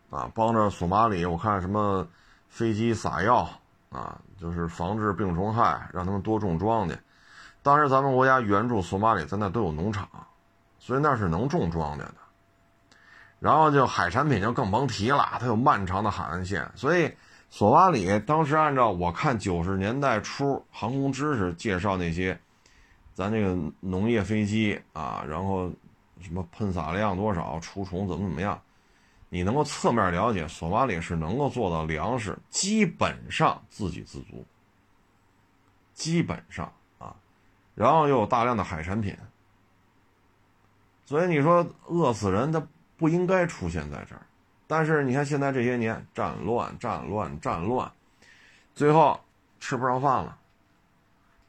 啊，帮着索马里，我看什么飞机撒药，啊，就是防治病虫害，让他们多种庄稼。当时咱们国家援助索马里，在那都有农场，所以那是能种庄稼的。然后就海产品就更甭提了，它有漫长的海岸线，所以。索马里当时按照我看九十年代初航空知识介绍那些，咱这个农业飞机啊，然后什么喷洒量多少，除虫怎么怎么样，你能够侧面了解索马里是能够做到粮食基本上自给自足，基本上，然后又有大量的海产品，所以你说饿死人，它不应该出现在这儿。但是你看，现在这些年战乱、战乱、战乱，最后吃不上饭了，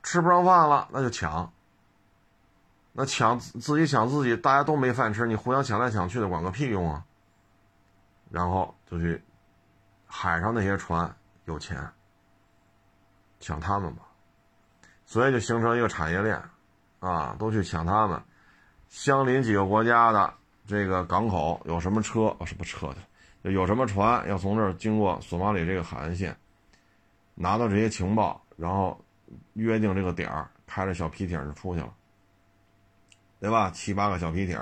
吃不上饭了，那就抢。那抢自己抢自己，大家都没饭吃，你互相抢来抢去的，管个屁用啊！然后就去海上那些船有钱，抢他们吧，所以就形成一个产业链，啊，都去抢他们。相邻几个国家的这个港口有什么车？什么车的？有什么船要从这儿经过索马里这个海岸线，拿到这些情报，然后约定这个点儿，开着小皮艇就出去了，对吧？七八个小皮艇，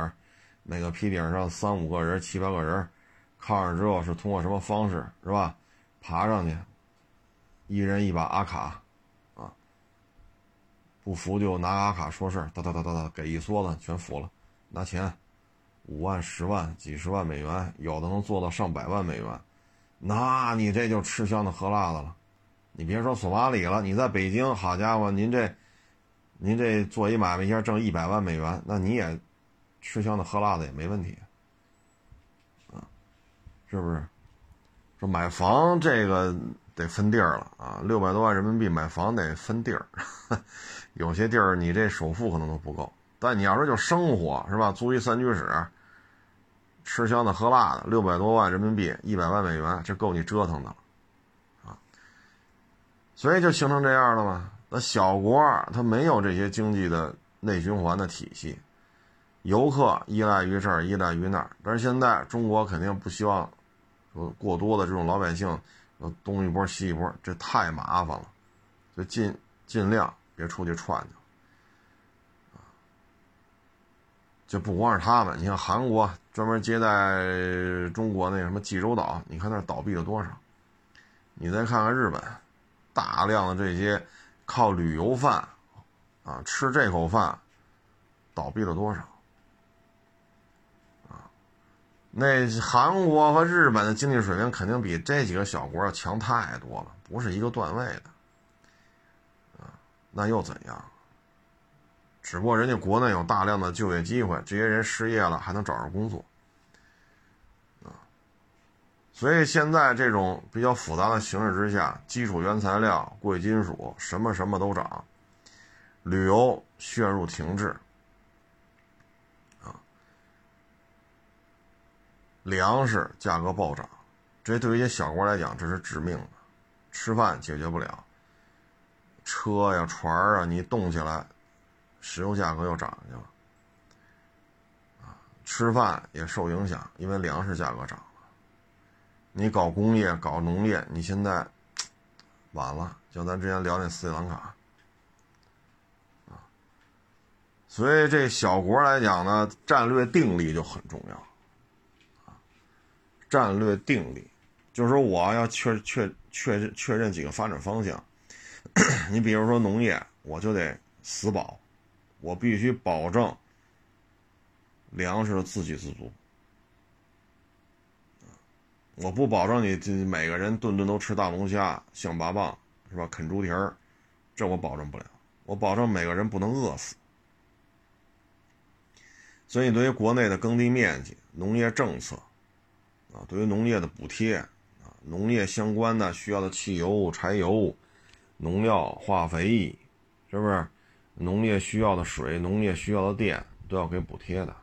每个皮艇上三五个人、七八个人，靠上之后是通过什么方式，是吧？爬上去，一人一把阿卡，不服就拿阿卡说事儿哒哒哒哒哒，给一梭子全服了，拿钱。五万、十万、几十万美元，有的能做到上百万美元，那你这就吃香的喝辣的了。你别说索马里了，你在北京，好家伙，您这，您这做一买卖一下挣一百万美元，那你也吃香的喝辣的也没问题，啊，是不是？说买房这个得分地儿了啊，六百多万人民币买房得分地儿，有些地儿你这首付可能都不够。但你要说就生活是吧？租一三居室，吃香的喝辣的，六百多万人民币，一百万美元，这够你折腾的了，啊！所以就形成这样了嘛。那小国它没有这些经济的内循环的体系，游客依赖于这儿，依赖于那儿。但是现在中国肯定不希望说过多的这种老百姓东一波西一波，这太麻烦了，就尽尽量别出去串去。就不光是他们，你像韩国专门接待中国那什么济州岛，你看那倒闭了多少？你再看看日本，大量的这些。靠旅游饭，啊，吃这口饭，倒闭了多少？啊，那韩国和日本的经济水平肯定比这几个小国要强太多了，不是一个段位的。那又怎样？只不过人家国内有大量的就业机会，这些人失业了还能找着工作。所以现在这种比较复杂的形势之下，基础原材料、贵金属什么什么都涨，旅游陷入停滞，啊，粮食价格暴涨，这对于一些小国来讲这是致命的，吃饭解决不了，车呀、船啊，你动起来，石油价格又涨去了，啊，吃饭也受影响，因为粮食价格涨了。你搞工业、搞农业，你现在晚了。就咱之前聊那斯里兰卡，啊，所以这小国来讲呢，战略定力就很重要，啊，战略定力就是说我要确确确确认几个发展方向。你比如说农业，我就得死保，我必须保证粮食自给自足。我不保证你这每个人顿顿都吃大龙虾、象拔蚌，是吧？啃猪蹄儿，这我保证不了。我保证每个人不能饿死。所以，对于国内的耕地面积、农业政策，啊，对于农业的补贴，啊，农业相关的需要的汽油、柴油、农药、化肥，是不是？农业需要的水、农业需要的电，都要给补贴的。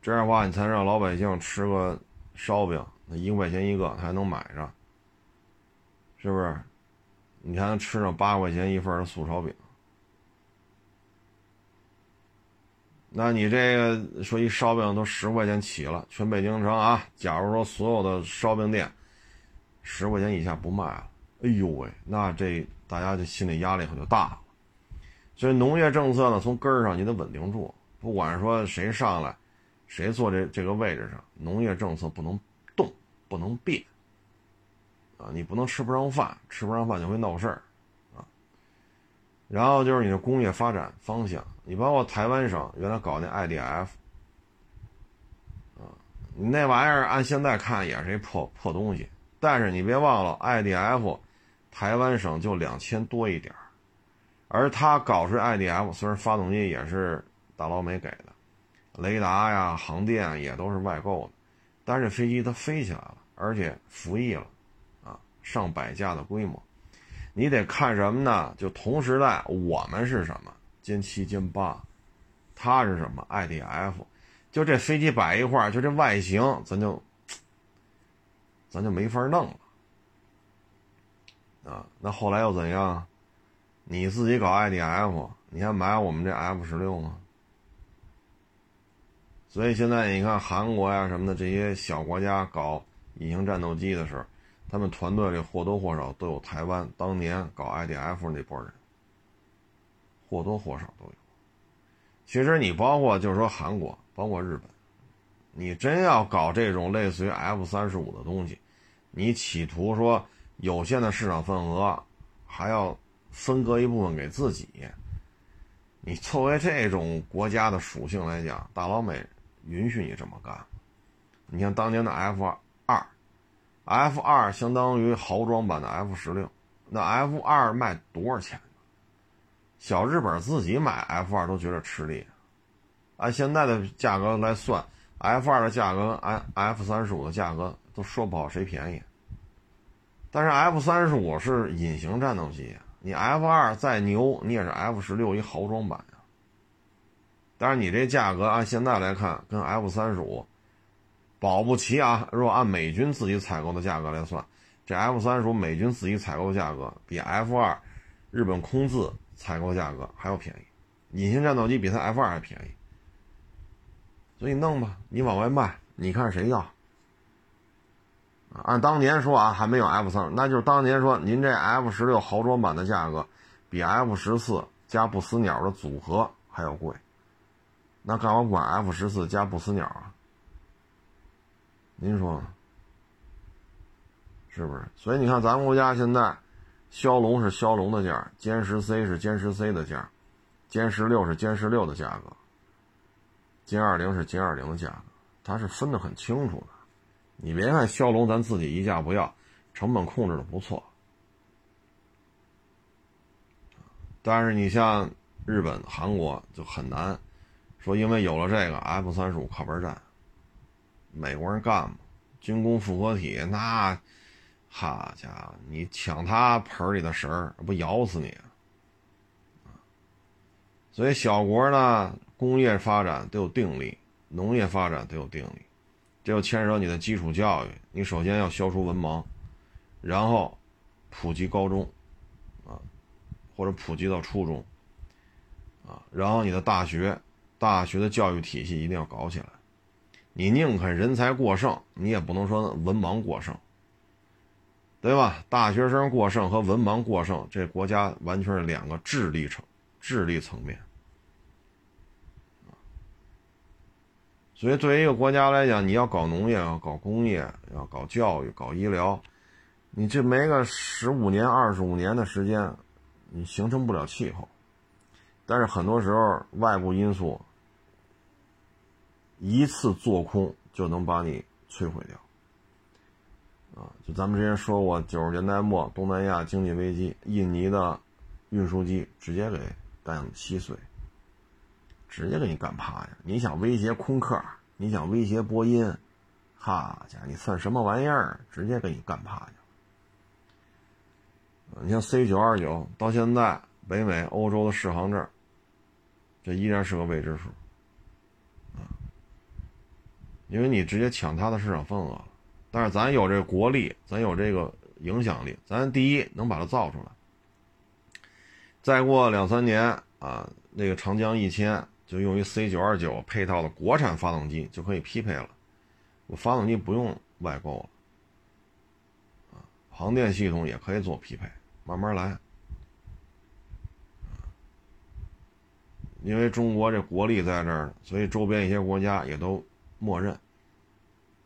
这样的话，你才让老百姓吃个。烧饼那一块钱一个，他还能买着，是不是？你还能吃上八块钱一份的素烧饼。那你这个说一烧饼都十块钱起了，全北京城啊，假如说所有的烧饼店十块钱以下不卖了，哎呦喂，那这大家这心理压力可就大了。所以农业政策呢，从根儿上你得稳定住，不管说谁上来。谁坐这这个位置上？农业政策不能动，不能变，啊，你不能吃不上饭，吃不上饭就会闹事儿，啊。然后就是你的工业发展方向，你包括台湾省原来搞那 IDF，啊，你那玩意儿按现在看也是一破破东西，但是你别忘了 IDF，台湾省就两千多一点，而他搞出 IDF，虽然发动机也是大老美给的。雷达呀，航电也都是外购的，但是飞机它飞起来了，而且服役了，啊，上百架的规模，你得看什么呢？就同时代，我们是什么？歼七、歼八，它是什么？IDF，就这飞机摆一块，就这外形，咱就，咱就没法弄了，啊，那后来又怎样？你自己搞 IDF，你还买我们这 F 十六吗？所以现在你看韩国呀什么的这些小国家搞隐形战斗机的时候，他们团队里或多或少都有台湾当年搞 IDF 那波人，或多或少都有。其实你包括就是说韩国，包括日本，你真要搞这种类似于 F 三十五的东西，你企图说有限的市场份额，还要分割一部分给自己，你作为这种国家的属性来讲，大老美。允许你这么干，你像当年的 F 二，F 二相当于豪装版的 F 十六，那 F 二卖多少钱？小日本自己买 F 二都觉得吃力，按现在的价格来算，F 二的价格跟 F 三十五的价格都说不好谁便宜。但是 F 三十五是隐形战斗机，你 F 二再牛，你也是 F 十六一豪装版。但是你这价格按现在来看，跟 F 三十五保不齐啊。如果按美军自己采购的价格来算，这 F 三十五美军自己采购价格比 F 二日本空自采购价格还要便宜，隐形战斗机比它 F 二还便宜。所以弄吧，你往外卖，你看谁要？按当年说啊，还没有 F 三，那就是当年说您这 F 十六豪装版的价格比 F 十四加不死鸟的组合还要贵，那干嘛管 F 十四加不死鸟啊？您说是不是？所以你看，咱们国家现在，骁龙是骁龙的价，歼十 C 是歼十 C 的价，歼十六是歼十六的价格，歼二零是歼二零的价格，它是分得很清楚的。你别看骁龙，咱自己一架不要，成本控制的不错。但是你像日本、韩国就很难说，因为有了这个 F 三十五靠边站，美国人干嘛？军工复合体那，好家伙，你抢他盆里的食儿，不咬死你啊！所以小国呢，工业发展得有定力，农业发展得有定力。这就牵扯你的基础教育，你首先要消除文盲，然后普及高中，啊，或者普及到初中，啊，然后你的大学，大学的教育体系一定要搞起来。你宁肯人才过剩，你也不能说文盲过剩，对吧？大学生过剩和文盲过剩，这国家完全是两个智力层、智力层面。所以，对于一个国家来讲，你要搞农业，要搞工业，要搞教育，搞医疗，你这没个十五年、二十五年的时间，你形成不了气候。但是很多时候，外部因素一次做空就能把你摧毁掉。啊，就咱们之前说过，九十年代末东南亚经济危机，印尼的运输机直接给干稀碎。直接给你干趴下！你想威胁空客，你想威胁波音，哈家伙，你算什么玩意儿？直接给你干趴下！你像 C 九二九到现在，北美、欧洲的适航证，这依然是个未知数啊！因为你直接抢他的市场份额。但是咱有这国力，咱有这个影响力，咱第一能把它造出来。再过两三年啊，那个长江一千。就用于 C 九二九配套的国产发动机就可以匹配了，我发动机不用外购了，啊，航电系统也可以做匹配，慢慢来，因为中国这国力在这儿，所以周边一些国家也都默认，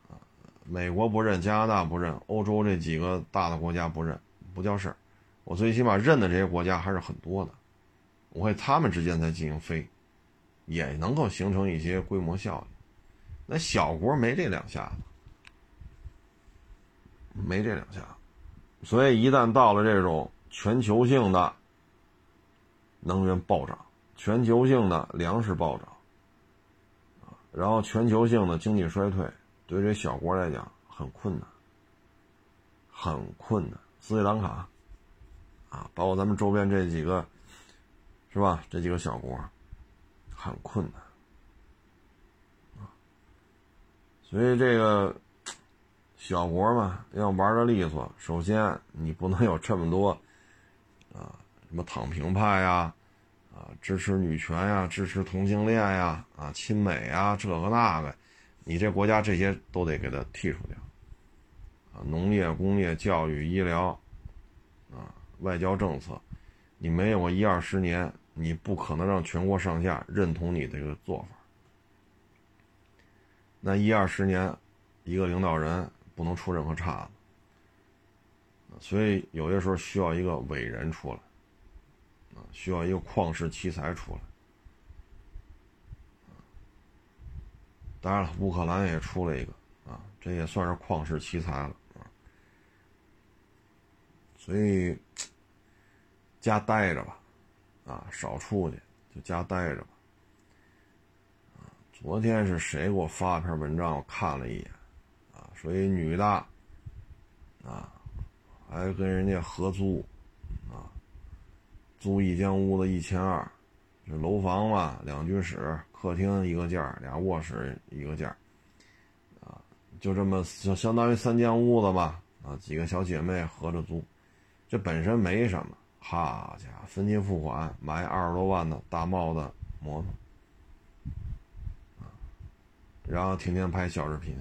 啊，美国不认，加拿大不认，欧洲这几个大的国家不认，不叫事儿，我最起码认的这些国家还是很多的，我会他们之间在进行飞。也能够形成一些规模效应，那小国没这两下子，没这两下，所以一旦到了这种全球性的能源暴涨、全球性的粮食暴涨，然后全球性的经济衰退，对这小国来讲很困难，很困难。斯里兰卡，啊，包括咱们周边这几个，是吧？这几个小国。很困难啊，所以这个小国嘛，要玩的利索，首先你不能有这么多啊，什么躺平派呀，啊，支持女权呀，支持同性恋呀，啊，亲美啊，这个那个，你这国家这些都得给它剔除掉啊，农业、工业、教育、医疗啊，外交政策，你没有个一二十年。你不可能让全国上下认同你这个做法。那一二十年，一个领导人不能出任何岔子，所以有些时候需要一个伟人出来，啊，需要一个旷世奇才出来。当然了，乌克兰也出了一个，啊，这也算是旷世奇才了，啊，所以家待着吧。啊，少出去，就家待着吧。啊昨天是谁给我发了篇文章？我看了一眼，啊，说一女的，啊，还跟人家合租，啊，租一间屋子一千二，这楼房嘛，两居室，客厅一个间俩卧室一个间啊，就这么相相当于三间屋子吧，啊，几个小姐妹合着租，这本身没什么。好家伙，分期付款买二十多万的大帽子摩托，然后天天拍小视频，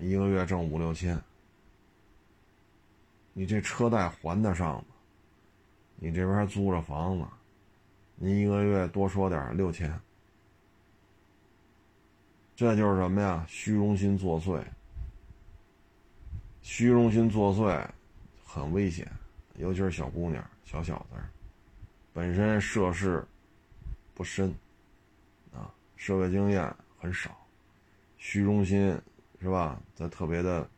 一个月挣五六千，你这车贷还得上吗？你这边租着房子，您一个月多说点六千，这就是什么呀？虚荣心作祟，虚荣心作祟很危险。尤其是小姑娘、小小子，本身涉世不深，啊，社会经验很少，虚荣心是吧？在特别的，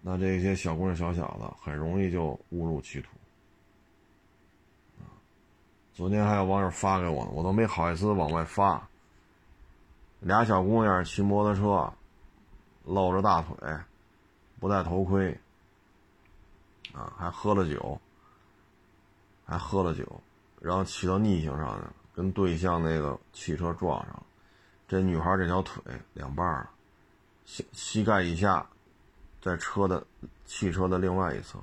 那这些小姑娘、小小子很容易就误入歧途。昨天还有网友发给我呢，我都没好意思往外发。俩小姑娘骑摩托车，露着大腿，不戴头盔。啊，还喝了酒，还喝了酒，然后骑到逆行上去了，跟对向那个汽车撞上了。这女孩这条腿两半了，膝膝盖以下在车的汽车的另外一侧，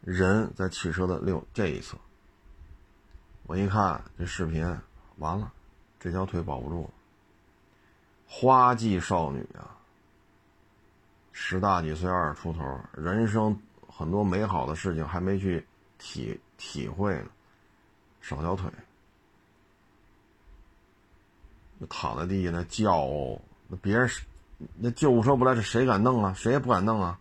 人在汽车的另这一侧。我一看这视频，完了，这条腿保不住了。花季少女啊，十大几岁，二十出头，人生。很多美好的事情还没去体体会呢，少条腿，躺在地下那叫，那别人那救护车不来，这谁敢弄啊？谁也不敢弄啊！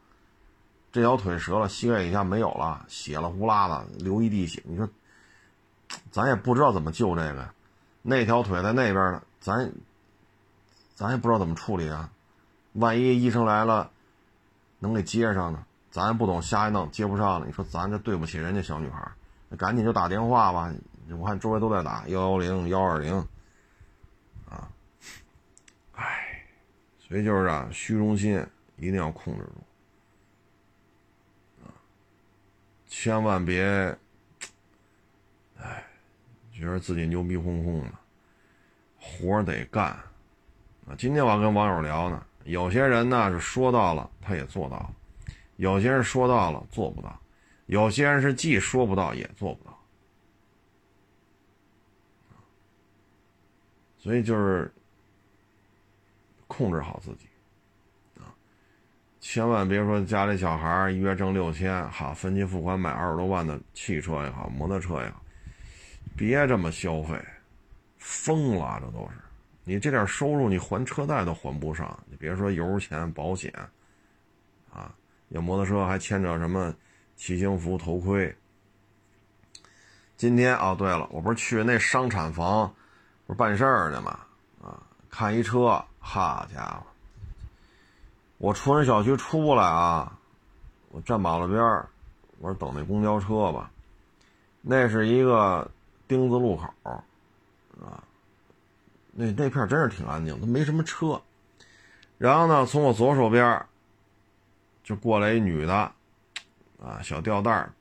这条腿折了，膝盖以下没有了，血了呼啦的流一地血。你说，咱也不知道怎么救这个，那条腿在那边呢，咱咱也不知道怎么处理啊。万一医生来了，能给接上呢？咱不懂，瞎一弄接不上了。你说咱这对不起人家小女孩，那赶紧就打电话吧。我看周围都在打幺幺零、幺二零，啊，唉，所以就是啊，虚荣心一定要控制住，啊，千万别，唉，觉得自己牛逼哄哄的，活得干。啊，今天我还跟网友聊呢，有些人呢是说到了，他也做到了。有些人说到了做不到，有些人是既说不到也做不到，所以就是控制好自己啊，千万别说家里小孩一月挣六千，好分期付款买二十多万的汽车也好，摩托车也好，别这么消费，疯了，这都是你这点收入你还车贷都还不上，你别说油钱保险，啊。有摩托车还牵着什么骑行服、头盔。今天哦，对了，我不是去那商产房，不是办事儿呢嘛？啊，看一车，好家伙！我出人小区出来啊，我站马路边儿，我说等那公交车吧。那是一个丁字路口，啊，那那片真是挺安静，都没什么车。然后呢，从我左手边就过来一女的，啊，小吊带儿，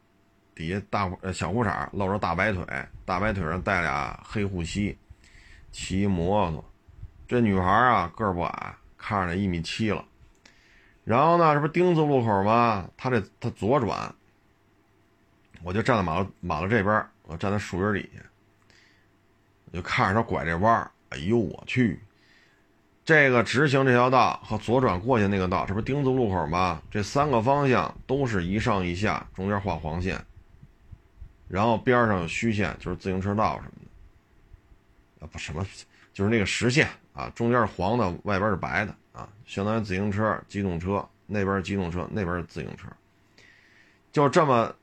底下大呃小裤衩露着大白腿，大白腿上带俩黑护膝，骑摩托。这女孩啊个儿不矮，看着一米七了。然后呢，这不丁字路口吗？她这她左转，我就站在马路马路这边，我站在树荫底下，我就看着她拐这弯哎呦我去！这个直行这条道和左转过去那个道，这不是丁字路口吗？这三个方向都是一上一下，中间画黄线，然后边上有虚线，就是自行车道什么的。啊，不什么，就是那个实线啊，中间是黄的，外边是白的啊，相当于自行车、机动车那边是机动车，那边是自行车。就这么，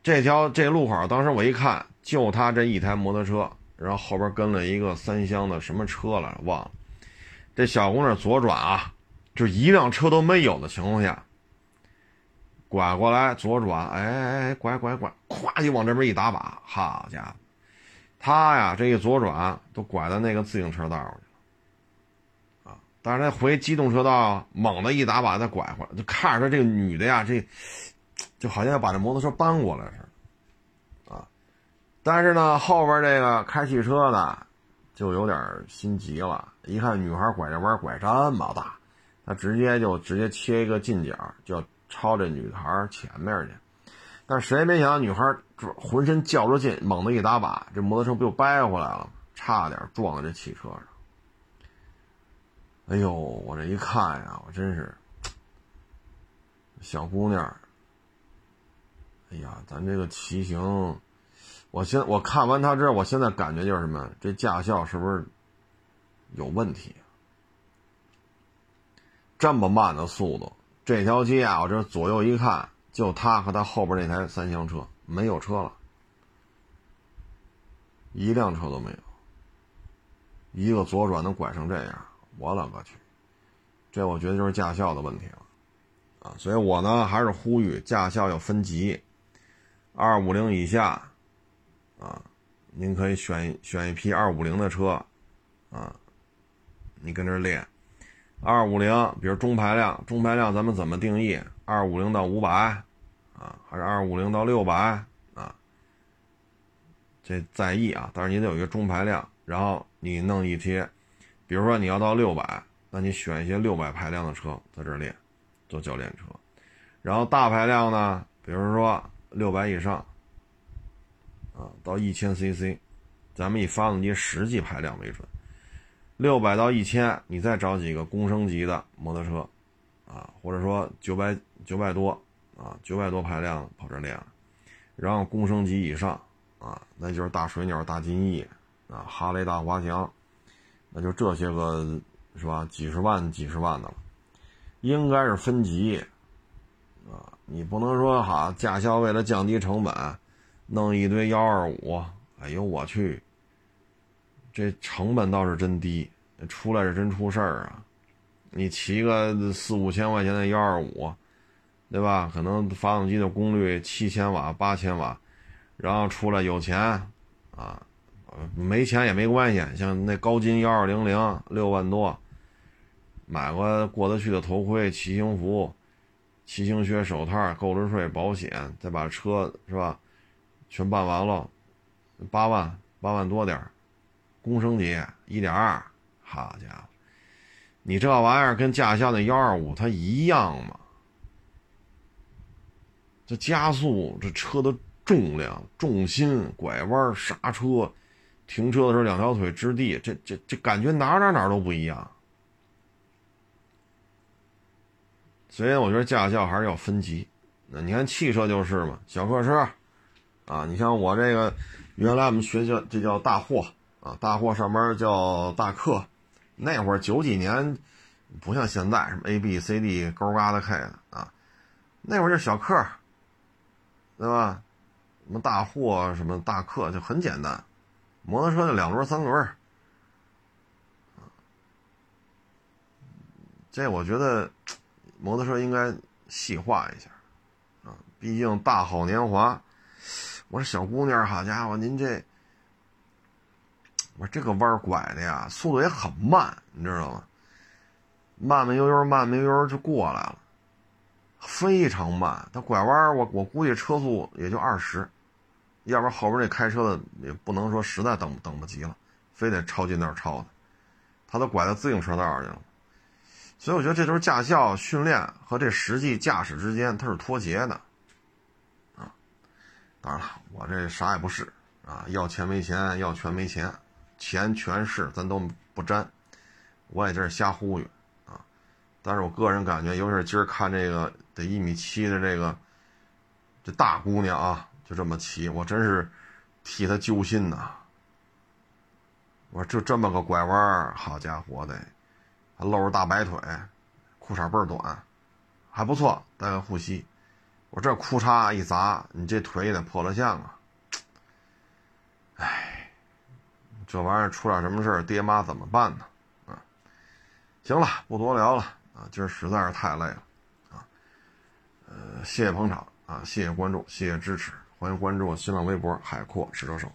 这条这路口，当时我一看，就他这一台摩托车，然后后边跟了一个三厢的什么车来忘了。这小姑娘左转啊，就一辆车都没有的情况下，拐过来左转，哎哎哎，拐拐拐，咵就往这边一打把，好家伙，他呀这一左转都拐到那个自行车道上去了，啊，但是他回机动车道，猛的一打把再拐回来，就看着这个女的呀，这就好像要把这摩托车搬过来似的，啊，但是呢后边这个开汽车的。就有点心急了，一看女孩拐这弯拐这么大，他直接就直接切一个近角，就要超这女孩前面去。但谁也没想到，女孩浑身较着劲，猛地一打把，这摩托车不就掰回来了，差点撞在这汽车上。哎呦，我这一看呀，我真是小姑娘。哎呀，咱这个骑行，我现我看完他之后，我现在感觉就是什么？这驾校是不是有问题？这么慢的速度，这条街啊，我这左右一看，就他和他后边那台三厢车，没有车了，一辆车都没有。一个左转能拐成这样，我勒个去！这我觉得就是驾校的问题了，啊，所以我呢还是呼吁驾校要分级。二五零以下，啊，您可以选选一批二五零的车，啊，你跟这练。二五零，比如中排量，中排量咱们怎么定义？二五零到五百，啊，还是二五零到六百，啊，这在意啊。但是你得有一个中排量，然后你弄一些，比如说你要到六百，那你选一些六百排量的车在这练，做教练车。然后大排量呢，比如说。六百以上，啊，到一千 CC，咱们以发动机实际排量为准。六百到一千，你再找几个公升级的摩托车，啊，或者说九百九百多，啊，九百多排量跑这练，然后公升级以上，啊，那就是大水鸟、大金翼，啊，哈雷、大滑翔，那就这些个是吧？几十万、几十万的了，应该是分级，啊。你不能说哈驾校为了降低成本，弄一堆幺二五，哎呦我去，这成本倒是真低，出来是真出事儿啊！你骑个四五千块钱的幺二五，对吧？可能发动机的功率七千瓦、八千瓦，然后出来有钱啊，没钱也没关系，像那高金幺二零零六万多，买个过得去的头盔、骑行服。骑行靴、手套、购置税、保险，再把车是吧，全办完了，八万八万多点儿，公升级一点二，好家伙，你这玩意儿跟驾校那幺二五它一样吗？这加速，这车的重量、重心、拐弯、刹车、停车的时候两条腿支地，这这这感觉哪哪哪都不一样。所以我觉得驾校还是要分级。那你看汽车就是嘛，小客车，啊，你像我这个，原来我们学校这叫大货啊，大货上班叫大客。那会儿九几年，不像现在什么 A B C D 勾嘎的 K 的啊，那会儿就小客，对吧？什么大货什么大客就很简单，摩托车就两轮三轮。这我觉得。摩托车应该细化一下，啊，毕竟大好年华。我说小姑娘，好家伙，您这，我说这个弯拐的呀，速度也很慢，你知道吗？慢慢悠悠，慢慢悠悠就过来了，非常慢。他拐弯，我我估计车速也就二十，要不然后边那开车的也不能说实在等等不及了，非得超近道超他，他都拐到自行车道去了。所以我觉得这都是驾校训练和这实际驾驶之间它是脱节的，当然了，我这啥也不是啊，要钱没钱，要权没钱，钱权势咱都不沾，我也就是瞎呼吁啊。但是我个人感觉，尤其是今儿看这个得一米七的这个这大姑娘啊，就这么骑，我真是替她揪心呐。我说就这么个拐弯，好家伙的！还露着大白腿，裤衩倍儿短，还不错，带个护膝。我这裤衩一砸，你这腿也得破了相啊！哎，这玩意儿出点什么事儿，爹妈怎么办呢？啊，行了，不多聊了啊，今儿实在是太累了啊。呃，谢谢捧场啊，谢谢关注，谢谢支持，欢迎关注新浪微博海阔试车手。